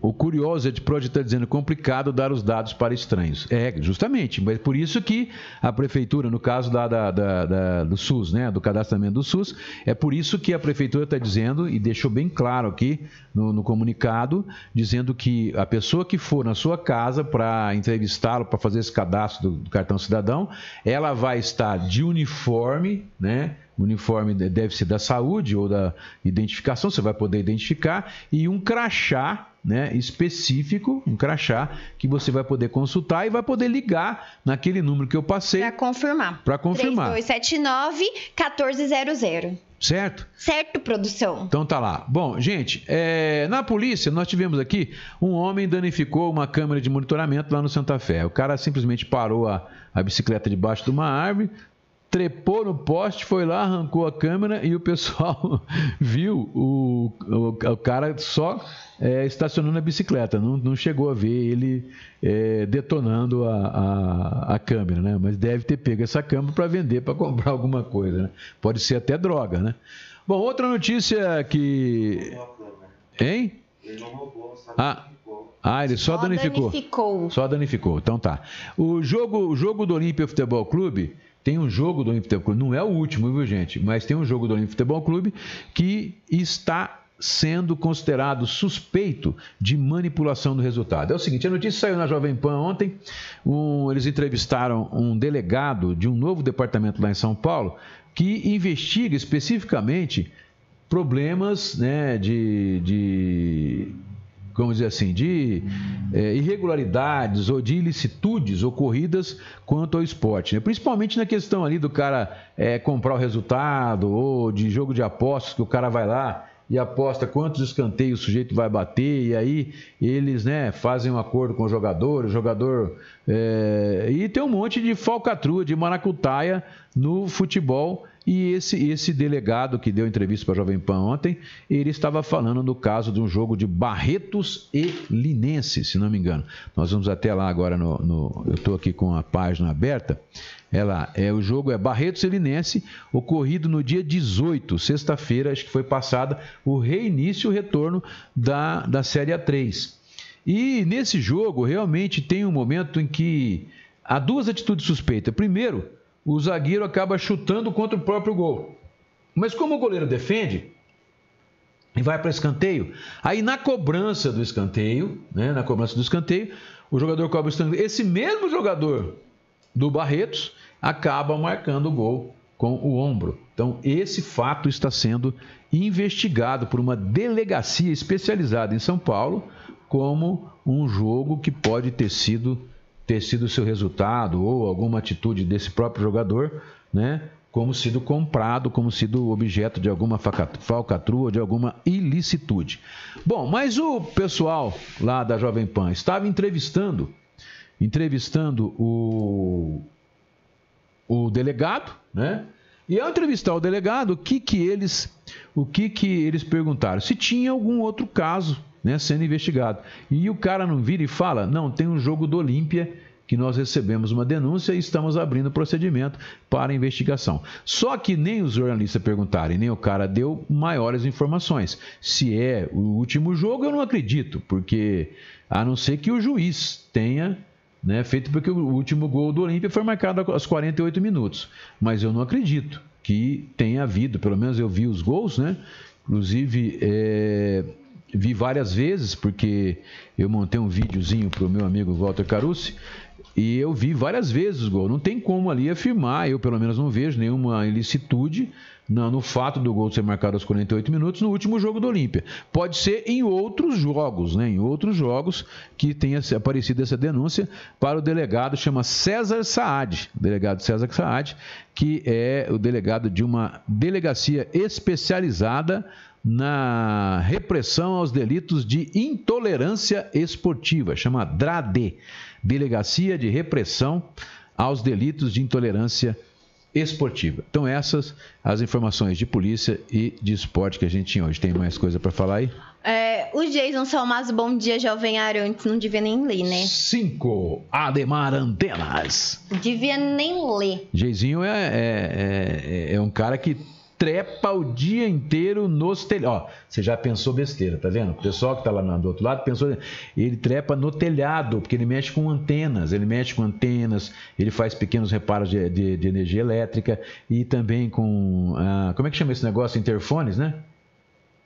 o curioso é de Prod está dizendo complicado dar os dados para estranhos. É, justamente, mas por isso que a prefeitura, no caso da, da, da, do SUS, né, do cadastramento do SUS, é por isso que a prefeitura está dizendo, e deixou bem claro aqui no, no comunicado, dizendo que a pessoa que for na sua casa para entrevistá-lo, para fazer esse cadastro do, do cartão cidadão, ela vai estar de uniforme, né? Uniforme deve ser da saúde ou da identificação, você vai poder identificar, e um crachá né, específico, um crachá, que você vai poder consultar e vai poder ligar naquele número que eu passei. Para confirmar. Para confirmar. 3279-1400. Certo? Certo, produção. Então tá lá. Bom, gente, é, na polícia nós tivemos aqui um homem danificou uma câmera de monitoramento lá no Santa Fé. O cara simplesmente parou a, a bicicleta debaixo de uma árvore, trepou no poste, foi lá, arrancou a câmera e o pessoal *laughs* viu o, o, o cara só é, estacionando a bicicleta, não, não, chegou a ver ele é, detonando a, a, a, câmera, né? Mas deve ter pego essa câmera para vender, para comprar *laughs* alguma coisa, né? Pode ser até droga, né? Bom, outra notícia que... Hein? Ah, ah, ele só, só danificou. danificou. Só danificou. Então tá. O jogo, o jogo do Olímpia Futebol Clube tem um jogo do Olímpia Futebol Clube, não é o último, viu, gente? Mas tem um jogo do Olímpia Futebol Clube que está sendo considerado suspeito de manipulação do resultado. É o seguinte, a notícia saiu na Jovem Pan ontem, um, eles entrevistaram um delegado de um novo departamento lá em São Paulo que investiga especificamente problemas né, de, de vamos dizer assim, de é, irregularidades ou de ilicitudes ocorridas quanto ao esporte. Né? Principalmente na questão ali do cara é, comprar o resultado ou de jogo de apostas que o cara vai lá e aposta quantos escanteios o sujeito vai bater, e aí eles né, fazem um acordo com o jogador, o jogador. É, e tem um monte de falcatrua, de maracutaia no futebol e esse, esse delegado que deu entrevista para a Jovem Pan ontem, ele estava falando no caso de um jogo de Barretos e Linense, se não me engano. Nós vamos até lá agora, no, no eu estou aqui com a página aberta. É lá, é, o jogo é Barretos e Linense, ocorrido no dia 18, sexta-feira, acho que foi passada, o reinício, o retorno da, da Série A3. E nesse jogo, realmente tem um momento em que há duas atitudes suspeitas. Primeiro, o zagueiro acaba chutando contra o próprio gol. Mas como o goleiro defende e vai para escanteio, aí na cobrança do escanteio, né, na cobrança do escanteio, o jogador cobra o escanteio. Esse mesmo jogador do Barretos acaba marcando o gol com o ombro. Então, esse fato está sendo investigado por uma delegacia especializada em São Paulo como um jogo que pode ter sido ter sido seu resultado ou alguma atitude desse próprio jogador, né, como sido comprado, como sido objeto de alguma falcatrua, de alguma ilicitude. Bom, mas o pessoal lá da Jovem Pan estava entrevistando, entrevistando o, o delegado, né? E ao entrevistar o delegado, o que que eles, o que que eles perguntaram? Se tinha algum outro caso, né, sendo investigado. E o cara não vira e fala: "Não, tem um jogo do Olímpia que nós recebemos uma denúncia e estamos abrindo procedimento para investigação. Só que nem os jornalistas perguntaram, nem o cara deu maiores informações. Se é o último jogo, eu não acredito, porque a não ser que o juiz tenha né, feito porque o último gol do Olímpia foi marcado aos 48 minutos. Mas eu não acredito que tenha havido, pelo menos eu vi os gols, né? Inclusive, é, vi várias vezes, porque eu montei um videozinho para o meu amigo Walter Carucci, e eu vi várias vezes o gol. Não tem como ali afirmar, eu pelo menos não vejo nenhuma ilicitude no, no fato do gol ser marcado aos 48 minutos no último jogo do Olímpia. Pode ser em outros jogos, né? Em outros jogos que tenha aparecido essa denúncia para o delegado, chama César Saad, delegado César Saad, que é o delegado de uma delegacia especializada na repressão aos delitos de intolerância esportiva, chama DRADE. Delegacia de Repressão aos Delitos de Intolerância Esportiva. Então, essas as informações de polícia e de esporte que a gente tinha hoje. Tem mais coisa para falar aí? É, o Jason Salmazo, bom dia, jovem Arantes, não devia nem ler, né? Cinco, Ademar Antenas. Devia nem ler. Jayzinho é, é, é, é um cara que trepa o dia inteiro nos telhados. Ó, você já pensou besteira, tá vendo? O pessoal que tá lá do outro lado pensou, ele trepa no telhado, porque ele mexe com antenas, ele mexe com antenas, ele faz pequenos reparos de, de, de energia elétrica e também com, ah, como é que chama esse negócio? Interfones, né?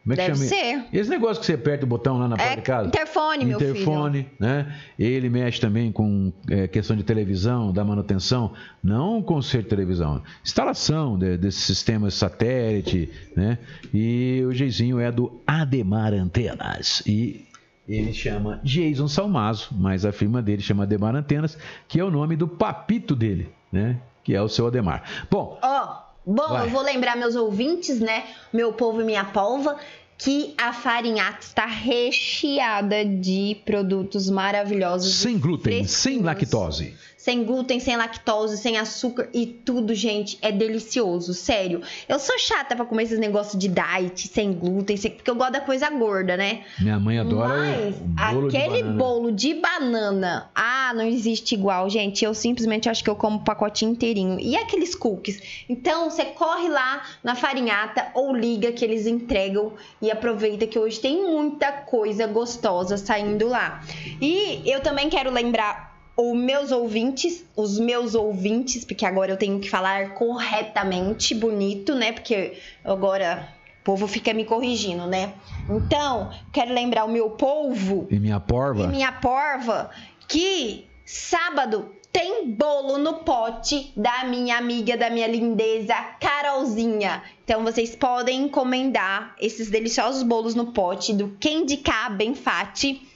Como é que Deve chama? ser. Esse negócio que você aperta o botão lá na é, de casa. Interfone, meu filho. Interfone, né? Ele mexe também com é, questão de televisão, da manutenção, não conserto de televisão, instalação de, desse sistema satélite, né? E o Geizinho é do Ademar Antenas. E ele chama Jason Salmazo, mas a firma dele chama Ademar Antenas, que é o nome do papito dele, né? Que é o seu Ademar. Bom. Oh. Bom, eu vou lembrar meus ouvintes, né? Meu povo e minha polva, que a farinhata está recheada de produtos maravilhosos. Sem glúten, sem lactose sem glúten, sem lactose, sem açúcar e tudo, gente, é delicioso, sério. Eu sou chata para comer esses negócios de diet, sem glúten, sem... porque eu gosto da coisa gorda, né? Minha mãe adora Mas bolo aquele de bolo de banana, ah, não existe igual, gente. Eu simplesmente acho que eu como o pacotinho inteirinho. E aqueles cookies? Então, você corre lá na farinhata ou liga que eles entregam e aproveita que hoje tem muita coisa gostosa saindo lá. E eu também quero lembrar os meus ouvintes, os meus ouvintes, porque agora eu tenho que falar corretamente, bonito, né? Porque agora o povo fica me corrigindo, né? Então, quero lembrar o meu povo. E minha porva. E minha porva, que sábado tem bolo no pote da minha amiga, da minha lindeza, Carolzinha. Então vocês podem encomendar esses deliciosos bolos no pote do Candy K Benfatti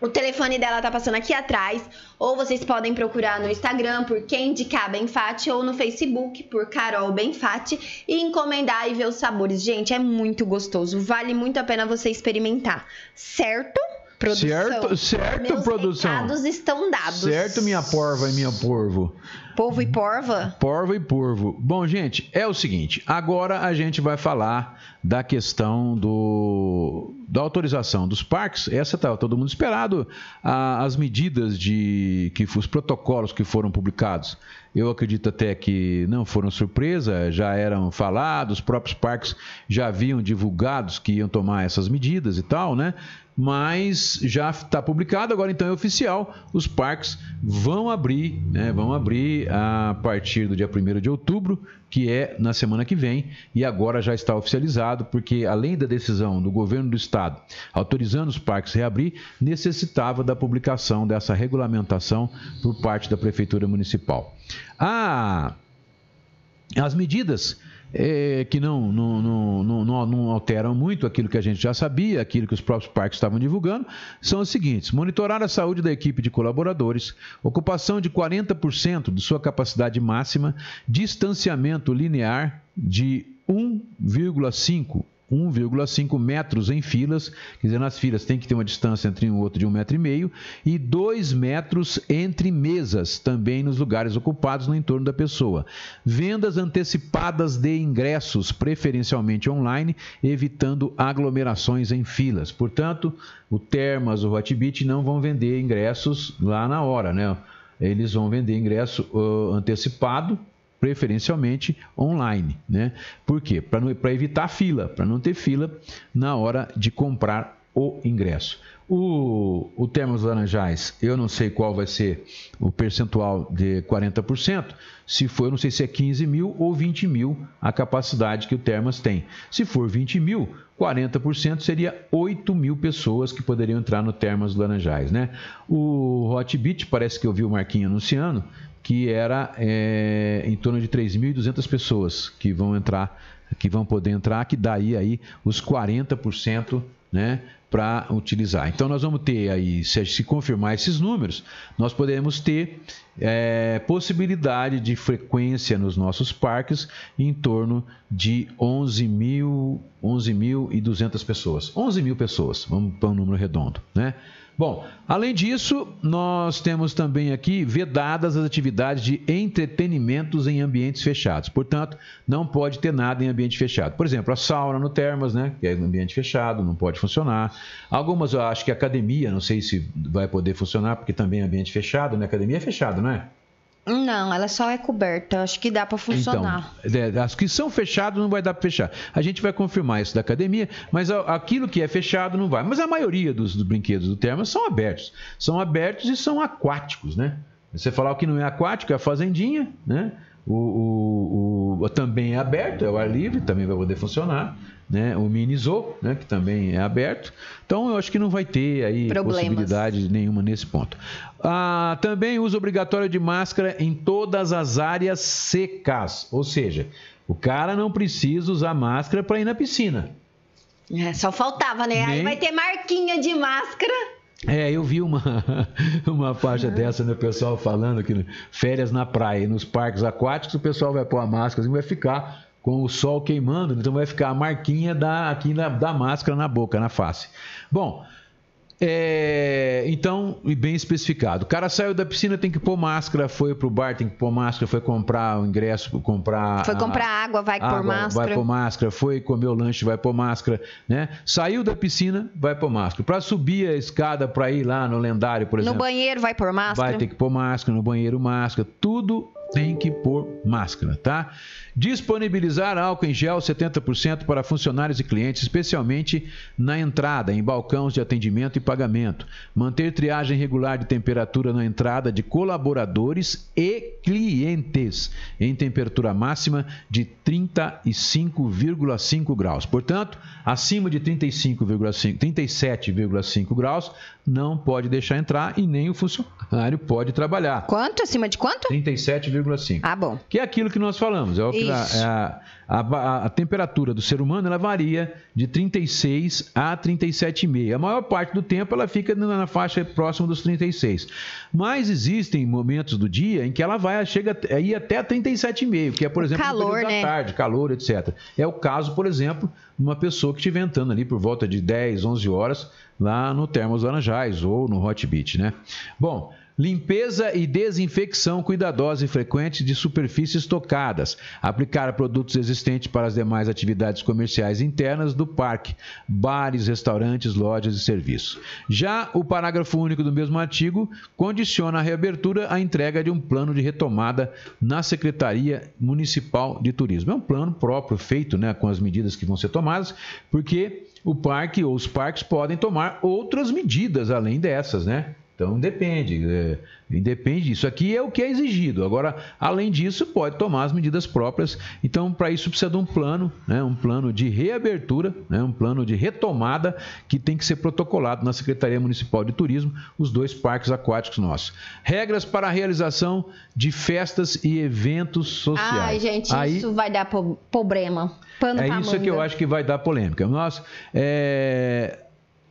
o telefone dela tá passando aqui atrás, ou vocês podem procurar no Instagram por Candy K Benfatti ou no Facebook por Carol Benfatti e encomendar e ver os sabores. Gente, é muito gostoso, vale muito a pena você experimentar, certo? Produção. Certo, certo, Meus produção. Recados estão dados. Certo, minha porva e minha porvo. Polvo e porva? Porva e porvo. Bom, gente, é o seguinte. Agora a gente vai falar da questão do, da autorização dos parques. Essa estava todo mundo esperado. as medidas de que os protocolos que foram publicados, eu acredito até que não foram surpresa, já eram falados. Os próprios parques já haviam divulgados que iam tomar essas medidas e tal, né? Mas já está publicado, agora então é oficial. Os parques vão abrir, né, vão abrir a partir do dia 1 de outubro, que é na semana que vem, e agora já está oficializado, porque além da decisão do governo do estado autorizando os parques reabrir, necessitava da publicação dessa regulamentação por parte da prefeitura municipal. Ah, as medidas é, que não, não, não, não, não alteram muito aquilo que a gente já sabia, aquilo que os próprios parques estavam divulgando, são os seguintes: monitorar a saúde da equipe de colaboradores, ocupação de 40% de sua capacidade máxima, distanciamento linear de 1,5 1,5 metros em filas, quer dizer, nas filas tem que ter uma distância entre um outro de um metro e meio, e 2 metros entre mesas, também nos lugares ocupados no entorno da pessoa. Vendas antecipadas de ingressos, preferencialmente online, evitando aglomerações em filas. Portanto, o Termas, o Hotbit não vão vender ingressos lá na hora, né? Eles vão vender ingresso uh, antecipado, preferencialmente online, né? Por quê? Para evitar fila, para não ter fila na hora de comprar o ingresso. O, o Termos Laranjais, eu não sei qual vai ser o percentual de 40%, se for, eu não sei se é 15 mil ou 20 mil a capacidade que o Termas tem. Se for 20 mil, 40% seria 8 mil pessoas que poderiam entrar no Termas Laranjais, né? O Hotbit, parece que eu vi o Marquinho anunciando, que era é, em torno de 3.200 pessoas que vão entrar, que vão poder entrar, que daí aí os 40%, né, para utilizar. Então nós vamos ter aí, se, se confirmar esses números, nós podemos ter é, possibilidade de frequência nos nossos parques em torno de 11 mil, 11.200 pessoas. 11 mil pessoas, vamos para um número redondo, né? Bom, além disso, nós temos também aqui vedadas as atividades de entretenimentos em ambientes fechados. Portanto, não pode ter nada em ambiente fechado. Por exemplo, a sauna no Termas, né, que é um ambiente fechado, não pode funcionar. Algumas, eu acho que academia, não sei se vai poder funcionar, porque também é ambiente fechado, né? Academia é fechado, não é? Não, ela só é coberta. Acho que dá para funcionar. Então, é, as que são fechadas não vai dar para fechar. A gente vai confirmar isso da academia, mas aquilo que é fechado não vai. Mas a maioria dos, dos brinquedos do Termas são abertos. São abertos e são aquáticos, né? Você falar o que não é aquático é a fazendinha, né? O, o, o, também é aberto, é o ar livre, também vai poder funcionar né? o Minizou, né? que também é aberto. Então eu acho que não vai ter aí Problemas. possibilidade nenhuma nesse ponto. Ah, também uso obrigatório de máscara em todas as áreas secas, ou seja, o cara não precisa usar máscara para ir na piscina. É, só faltava, né? Nem... Aí vai ter marquinha de máscara. É, eu vi uma, *laughs* uma faixa uhum. dessa, né? O pessoal falando que férias na praia, nos parques aquáticos, o pessoal vai pôr a máscara e vai ficar com o sol queimando, então vai ficar a marquinha da, aqui na, da máscara na boca, na face. Bom, é, então, bem especificado. O cara saiu da piscina, tem que pôr máscara, foi pro bar, tem que pôr máscara, foi comprar o ingresso, comprar. Foi comprar a, água, vai água, pôr máscara. Vai pôr máscara, foi comer o lanche, vai pôr máscara, né? Saiu da piscina, vai pôr máscara. Para subir a escada para ir lá no lendário, por exemplo. No banheiro, vai pôr máscara. Vai ter que pôr máscara, no banheiro, máscara. Tudo tem que pôr máscara, tá? Disponibilizar álcool em gel 70% para funcionários e clientes, especialmente na entrada, em balcões de atendimento e pagamento. Manter triagem regular de temperatura na entrada de colaboradores e clientes, em temperatura máxima de 35,5 graus. Portanto, acima de 35,5, 37,5 graus, não pode deixar entrar e nem o funcionário pode trabalhar. Quanto? Acima de quanto? 37,5. Ah, bom. Que é aquilo que nós falamos. É o que a, é a, a, a, temperatura do ser humano ela varia de 36 a 37,5. A maior parte do tempo ela fica na faixa próxima dos 36. Mas existem momentos do dia em que ela vai chega a ir até 37,5, que é, por exemplo, calor, né? da tarde, calor, etc. É o caso, por exemplo, de uma pessoa que estiver entrando ali por volta de 10, 11 horas lá no Termos Laranjais ou no Hot Beach, né? Bom, Limpeza e desinfecção cuidadosa e frequente de superfícies tocadas. Aplicar produtos existentes para as demais atividades comerciais internas do parque, bares, restaurantes, lojas e serviços. Já o parágrafo único do mesmo artigo condiciona a reabertura à entrega de um plano de retomada na Secretaria Municipal de Turismo. É um plano próprio feito né, com as medidas que vão ser tomadas, porque o parque ou os parques podem tomar outras medidas além dessas, né? Então depende, é, depende. Isso aqui é o que é exigido. Agora, além disso, pode tomar as medidas próprias. Então, para isso precisa de um plano, né, um plano de reabertura, né, um plano de retomada que tem que ser protocolado na Secretaria Municipal de Turismo, os dois parques aquáticos nossos. Regras para a realização de festas e eventos sociais. Ai, gente, Aí, isso vai dar problema. Pano é isso que eu acho que vai dar polêmica. Nós, é,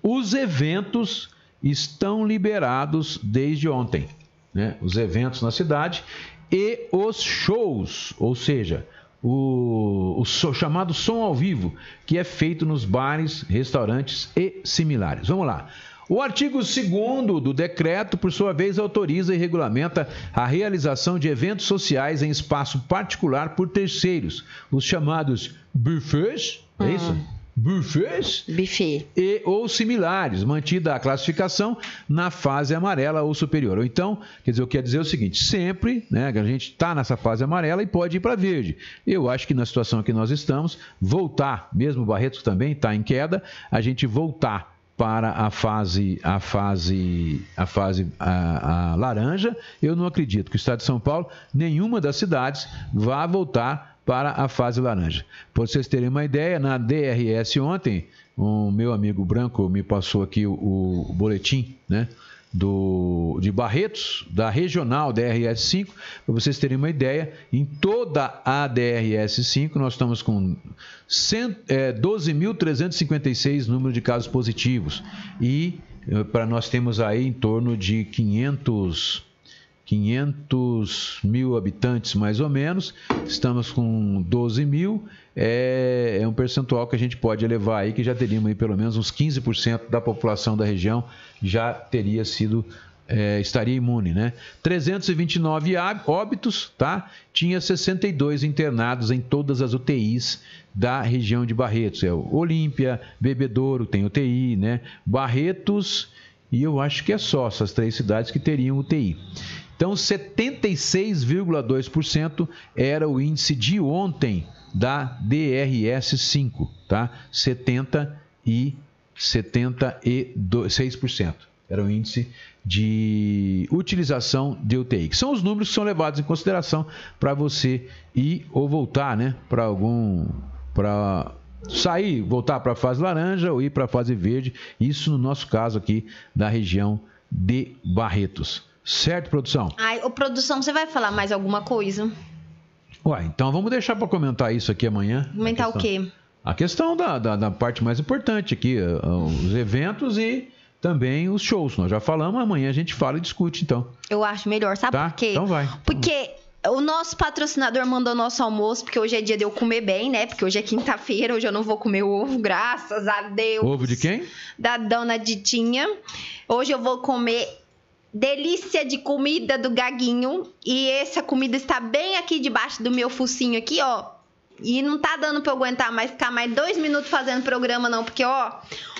os eventos estão liberados desde ontem. Né? Os eventos na cidade e os shows, ou seja, o, o so, chamado som ao vivo, que é feito nos bares, restaurantes e similares. Vamos lá. O artigo 2 do decreto, por sua vez, autoriza e regulamenta a realização de eventos sociais em espaço particular por terceiros, os chamados buffets, é uhum. Buffets Buffet. e ou similares, mantida a classificação na fase amarela ou superior. Ou então, quer dizer, eu quero dizer o seguinte, sempre, né, a gente está nessa fase amarela e pode ir para verde. Eu acho que na situação que nós estamos, voltar, mesmo o Barretos também está em queda, a gente voltar para a fase a fase a fase a, a, laranja, eu não acredito que o estado de São Paulo, nenhuma das cidades vá voltar para a fase laranja. Para vocês terem uma ideia, na DRS ontem, o meu amigo Branco me passou aqui o, o boletim, né? Do, de Barretos, da regional DRS 5, para vocês terem uma ideia, em toda a DRS 5 nós estamos com é, 12.356 número de casos positivos e eh, para nós temos aí em torno de 500 500 mil habitantes, mais ou menos. Estamos com 12 mil. É, é, um percentual que a gente pode elevar aí, que já teríamos aí pelo menos uns 15% da população da região já teria sido é, estaria imune, né? 329 óbitos, tá? Tinha 62 internados em todas as UTIs da região de Barretos. É o Olímpia, Bebedouro tem UTI, né? Barretos e eu acho que é só essas três cidades que teriam UTI. Então, 76,2% era o índice de ontem da DRS5, tá? 70 e 76% era o índice de utilização de UTI, que são os números que são levados em consideração para você ir ou voltar, né, para algum para sair, voltar para a fase laranja ou ir para a fase verde, isso no nosso caso aqui da região de Barretos. Certo, produção? Ai, ô, produção, você vai falar mais alguma coisa? Ué, então vamos deixar para comentar isso aqui amanhã. Comentar o quê? A questão da, da, da, parte mais importante aqui, eh, eh, os eventos e também os shows. Nós já falamos, amanhã a gente fala e discute, então. Eu acho melhor, sabe tá? por quê? Então vai. Porque o nosso patrocinador mandou nosso almoço, porque hoje é dia de eu comer bem, né? Porque hoje é quinta-feira, hoje eu não vou comer ovo, graças a Deus. Ovo de quem? Da dona Ditinha. Hoje eu vou comer delícia de comida do Gaguinho. E essa comida está bem aqui debaixo do meu focinho aqui, ó. E não tá dando pra eu aguentar mais ficar mais dois minutos fazendo programa, não. Porque, ó,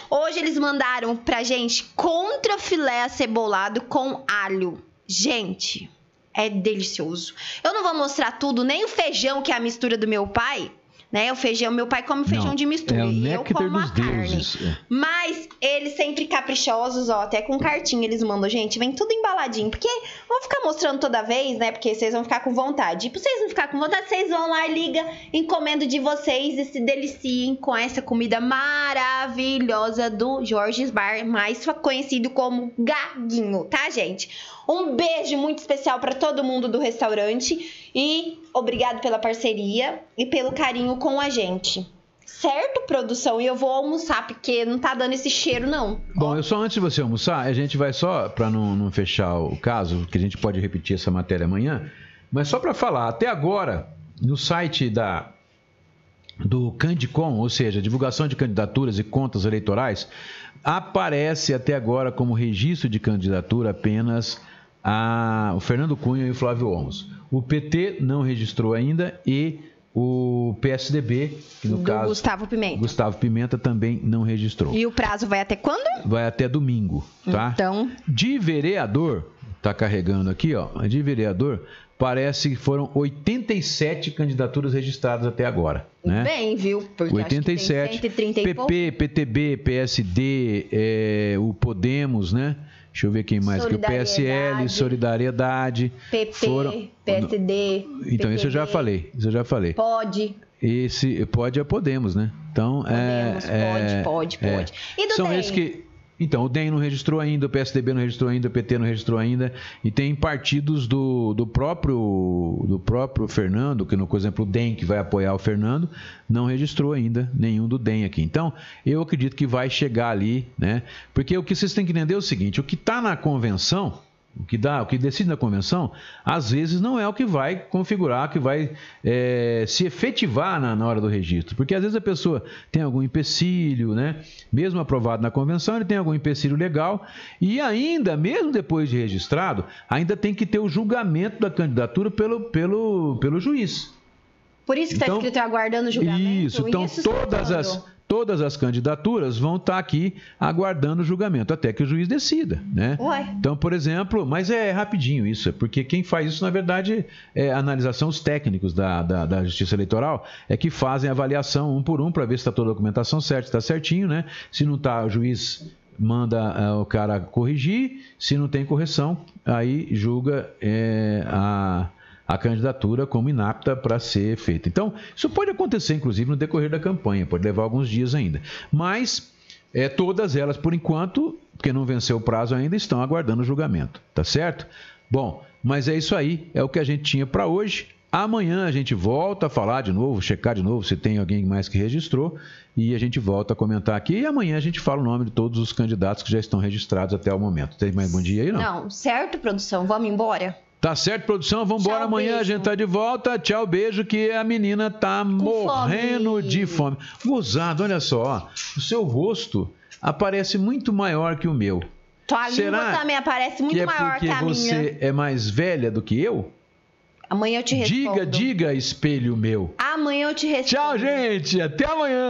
hoje eles mandaram pra gente contra filé acebolado com alho. Gente, é delicioso. Eu não vou mostrar tudo, nem o feijão, que é a mistura do meu pai né? O feijão, meu pai come feijão Não, de mistura é e eu como a carne. É. Mas eles sempre caprichosos, ó, até com cartinha eles mandam, gente, vem tudo embaladinho, porque vou ficar mostrando toda vez, né? Porque vocês vão ficar com vontade. E pra vocês não ficar com vontade, vocês vão lá, liga, encomendo de vocês e se deliciem com essa comida maravilhosa do Jorge's Bar, mais conhecido como Gaguinho, tá, gente? Um beijo muito especial para todo mundo do restaurante e obrigado pela parceria e pelo carinho com a gente. Certo, produção? E eu vou almoçar, porque não tá dando esse cheiro, não. Bom, eu só antes de você almoçar, a gente vai só, para não, não fechar o caso, que a gente pode repetir essa matéria amanhã, mas só para falar, até agora, no site da do Candicom, ou seja, divulgação de candidaturas e contas eleitorais, aparece até agora como registro de candidatura apenas a, o Fernando Cunha e o Flávio Olmos. O PT não registrou ainda e o PSDB, que no Do caso. Gustavo Pimenta. Gustavo Pimenta também não registrou. E o prazo vai até quando? Vai até domingo, tá? Então. De vereador, tá carregando aqui, ó. De vereador, parece que foram 87 candidaturas registradas até agora. Né? Bem, viu? Porque 87. PP, PTB, PSD, é, o Podemos, né? Deixa eu ver quem mais aqui. O PSL, Solidariedade. PP, foram... PSD. Então, isso eu já falei. Isso eu já falei. Pode. Esse pode é Podemos, né? Então, Podemos, é, pode, pode, é, pode. E do São DEM? esses que então, o DEM não registrou ainda, o PSDB não registrou ainda, o PT não registrou ainda, e tem partidos do, do próprio do próprio Fernando, que no por exemplo o DEM que vai apoiar o Fernando, não registrou ainda nenhum do DEM aqui. Então, eu acredito que vai chegar ali, né? Porque o que vocês têm que entender é o seguinte, o que está na convenção, o que dá, o que decide na convenção, às vezes não é o que vai configurar, que vai é, se efetivar na, na, hora do registro. Porque às vezes a pessoa tem algum empecilho, né? Mesmo aprovado na convenção, ele tem algum empecilho legal e ainda, mesmo depois de registrado, ainda tem que ter o julgamento da candidatura pelo, pelo, pelo juiz. Por isso que está então, escrito aguardando o julgamento. Isso, então todas as todas as candidaturas vão estar aqui aguardando o julgamento, até que o juiz decida, né? Ué. Então, por exemplo, mas é rapidinho isso, porque quem faz isso, na verdade, é a analisação, os técnicos da, da, da Justiça Eleitoral, é que fazem a avaliação um por um para ver se está toda a documentação certa, se está certinho, né? Se não está, o juiz manda uh, o cara corrigir, se não tem correção, aí julga é, a a candidatura como inapta para ser feita. Então, isso pode acontecer, inclusive, no decorrer da campanha, pode levar alguns dias ainda. Mas é, todas elas, por enquanto, porque não venceu o prazo ainda, estão aguardando o julgamento, tá certo? Bom, mas é isso aí, é o que a gente tinha para hoje. Amanhã a gente volta a falar de novo, checar de novo se tem alguém mais que registrou e a gente volta a comentar aqui. E amanhã a gente fala o nome de todos os candidatos que já estão registrados até o momento. Tem mais bom dia aí, não? Não, certo, produção. Vamos embora? Tá certo, produção? Vamos embora. Amanhã beijo. a gente tá de volta. Tchau, beijo, que a menina tá morrendo fome. de fome. Gozado, olha só. O seu rosto aparece muito maior que o meu. Tua Será língua também aparece muito que é maior porque que a você minha. é mais velha do que eu? Amanhã eu te respondo. Diga, diga, espelho meu. Amanhã eu te respondo. Tchau, gente. Até amanhã.